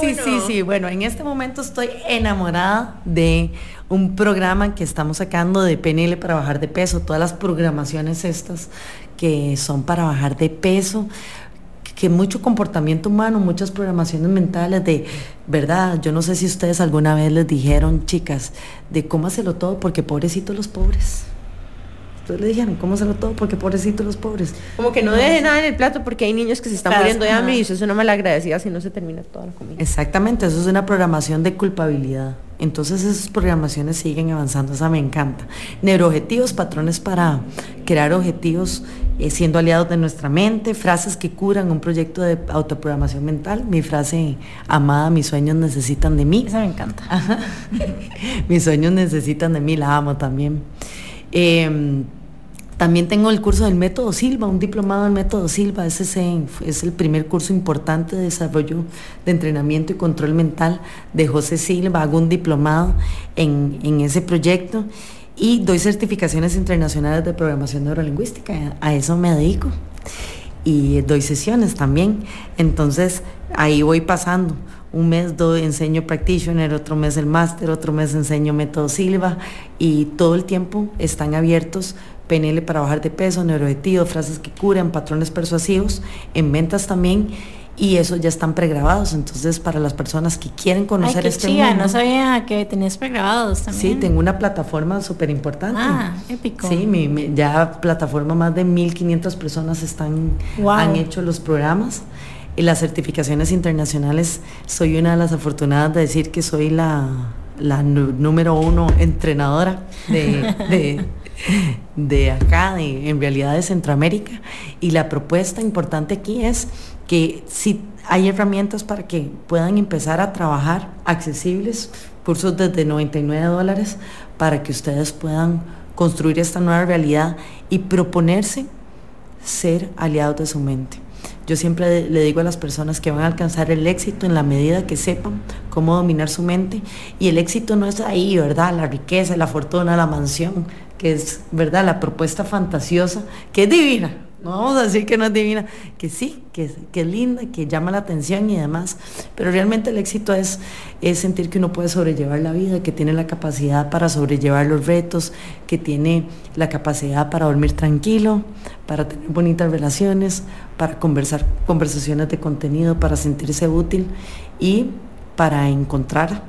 sí, sí, sí, sí. Bueno, en este momento estoy enamorada de un programa que estamos sacando de PNL para bajar de peso, todas las programaciones estas que son para bajar de peso, que mucho comportamiento humano, muchas programaciones mentales de, ¿verdad? Yo no sé si ustedes alguna vez les dijeron, chicas, de cómo hacerlo todo porque pobrecitos los pobres. Entonces le dijeron, ¿cómo se lo todo? Porque pobrecitos los pobres. Como que no, deje nada en el plato porque hay niños que se están muriendo de hambre y eso es una mala agradecida si no se termina toda la comida. Exactamente, eso es una programación de culpabilidad. Entonces esas programaciones siguen avanzando, esa me encanta. Neuroobjetivos, patrones para crear objetivos eh, siendo aliados de nuestra mente, frases que curan un proyecto de autoprogramación mental. Mi frase amada, mis sueños necesitan de mí. Esa me encanta. [LAUGHS] mis sueños necesitan de mí, la amo también. Em, también tengo el curso del método Silva, un diplomado del método Silva. Ese es el primer curso importante de desarrollo de entrenamiento y control mental de José Silva. Hago un diplomado en, en ese proyecto y doy certificaciones internacionales de programación neurolingüística. A eso me dedico. Y doy sesiones también. Entonces ahí voy pasando un mes doy, enseño practitioner, otro mes el máster, otro mes enseño método Silva y todo el tiempo están abiertos PNL para bajar de peso, neuroobjetivos, frases que curan, patrones persuasivos, en ventas también y eso ya están pregrabados. Entonces, para las personas que quieren conocer este mundo. no sabía que tenías pregrabados también. Sí, tengo una plataforma súper importante. Ah, épico. Sí, ya plataforma más de 1500 personas están han hecho los programas y las certificaciones internacionales, soy una de las afortunadas de decir que soy la, número uno entrenadora de, de, acá, de, en realidad de Centroamérica. Y la propuesta importante aquí es que si hay herramientas para que puedan empezar a trabajar accesibles, cursos desde 99 dólares, para que ustedes puedan construir esta nueva realidad y proponerse ser aliados de su mente. Yo siempre le digo a las personas que van a alcanzar el éxito en la medida que sepan cómo dominar su mente. Y el éxito no es ahí, ¿verdad? La riqueza, la fortuna, la mansión, que es, ¿verdad? La propuesta fantasiosa, que es divina, no vamos a decir que no es divina, que sí, que, que, es linda, que llama la atención y demás, pero realmente el éxito es, es sentir que uno puede sobrellevar la vida, que tiene la capacidad para sobrellevar los retos, que tiene la capacidad para dormir tranquilo, para tener bonitas relaciones, para conversar conversaciones de contenido, para sentirse útil y para encontrar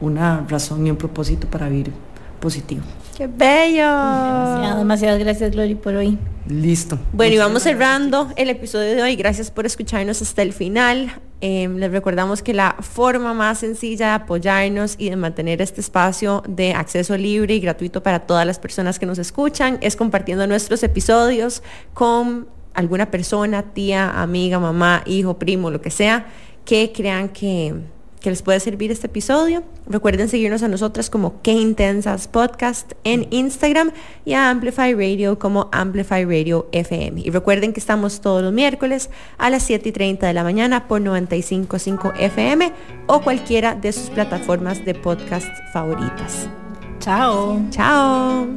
una razón y un propósito para vivir positivo. ¡Qué bello! Demasiado, demasiadas gracias, Glory, por hoy. Listo. Bueno, y vamos cerrando el episodio de hoy. Gracias por escucharnos hasta el final. Em, les recordamos que la forma más sencilla de apoyarnos y de mantener este espacio de acceso libre y gratuito para todas las personas que nos escuchan es compartiendo nuestros episodios con alguna persona, tía, amiga, mamá, hijo, primo, lo que sea, que crean que que les puede servir este episodio. Recuerden seguirnos a nosotras como Qué Intensas Podcast en Instagram y a Amplify Radio como Amplify Radio FM. Y recuerden que estamos todos los miércoles a las 7 y 30 de la mañana por 95.5 FM o cualquiera de sus plataformas de podcast favoritas. Chao. Chao.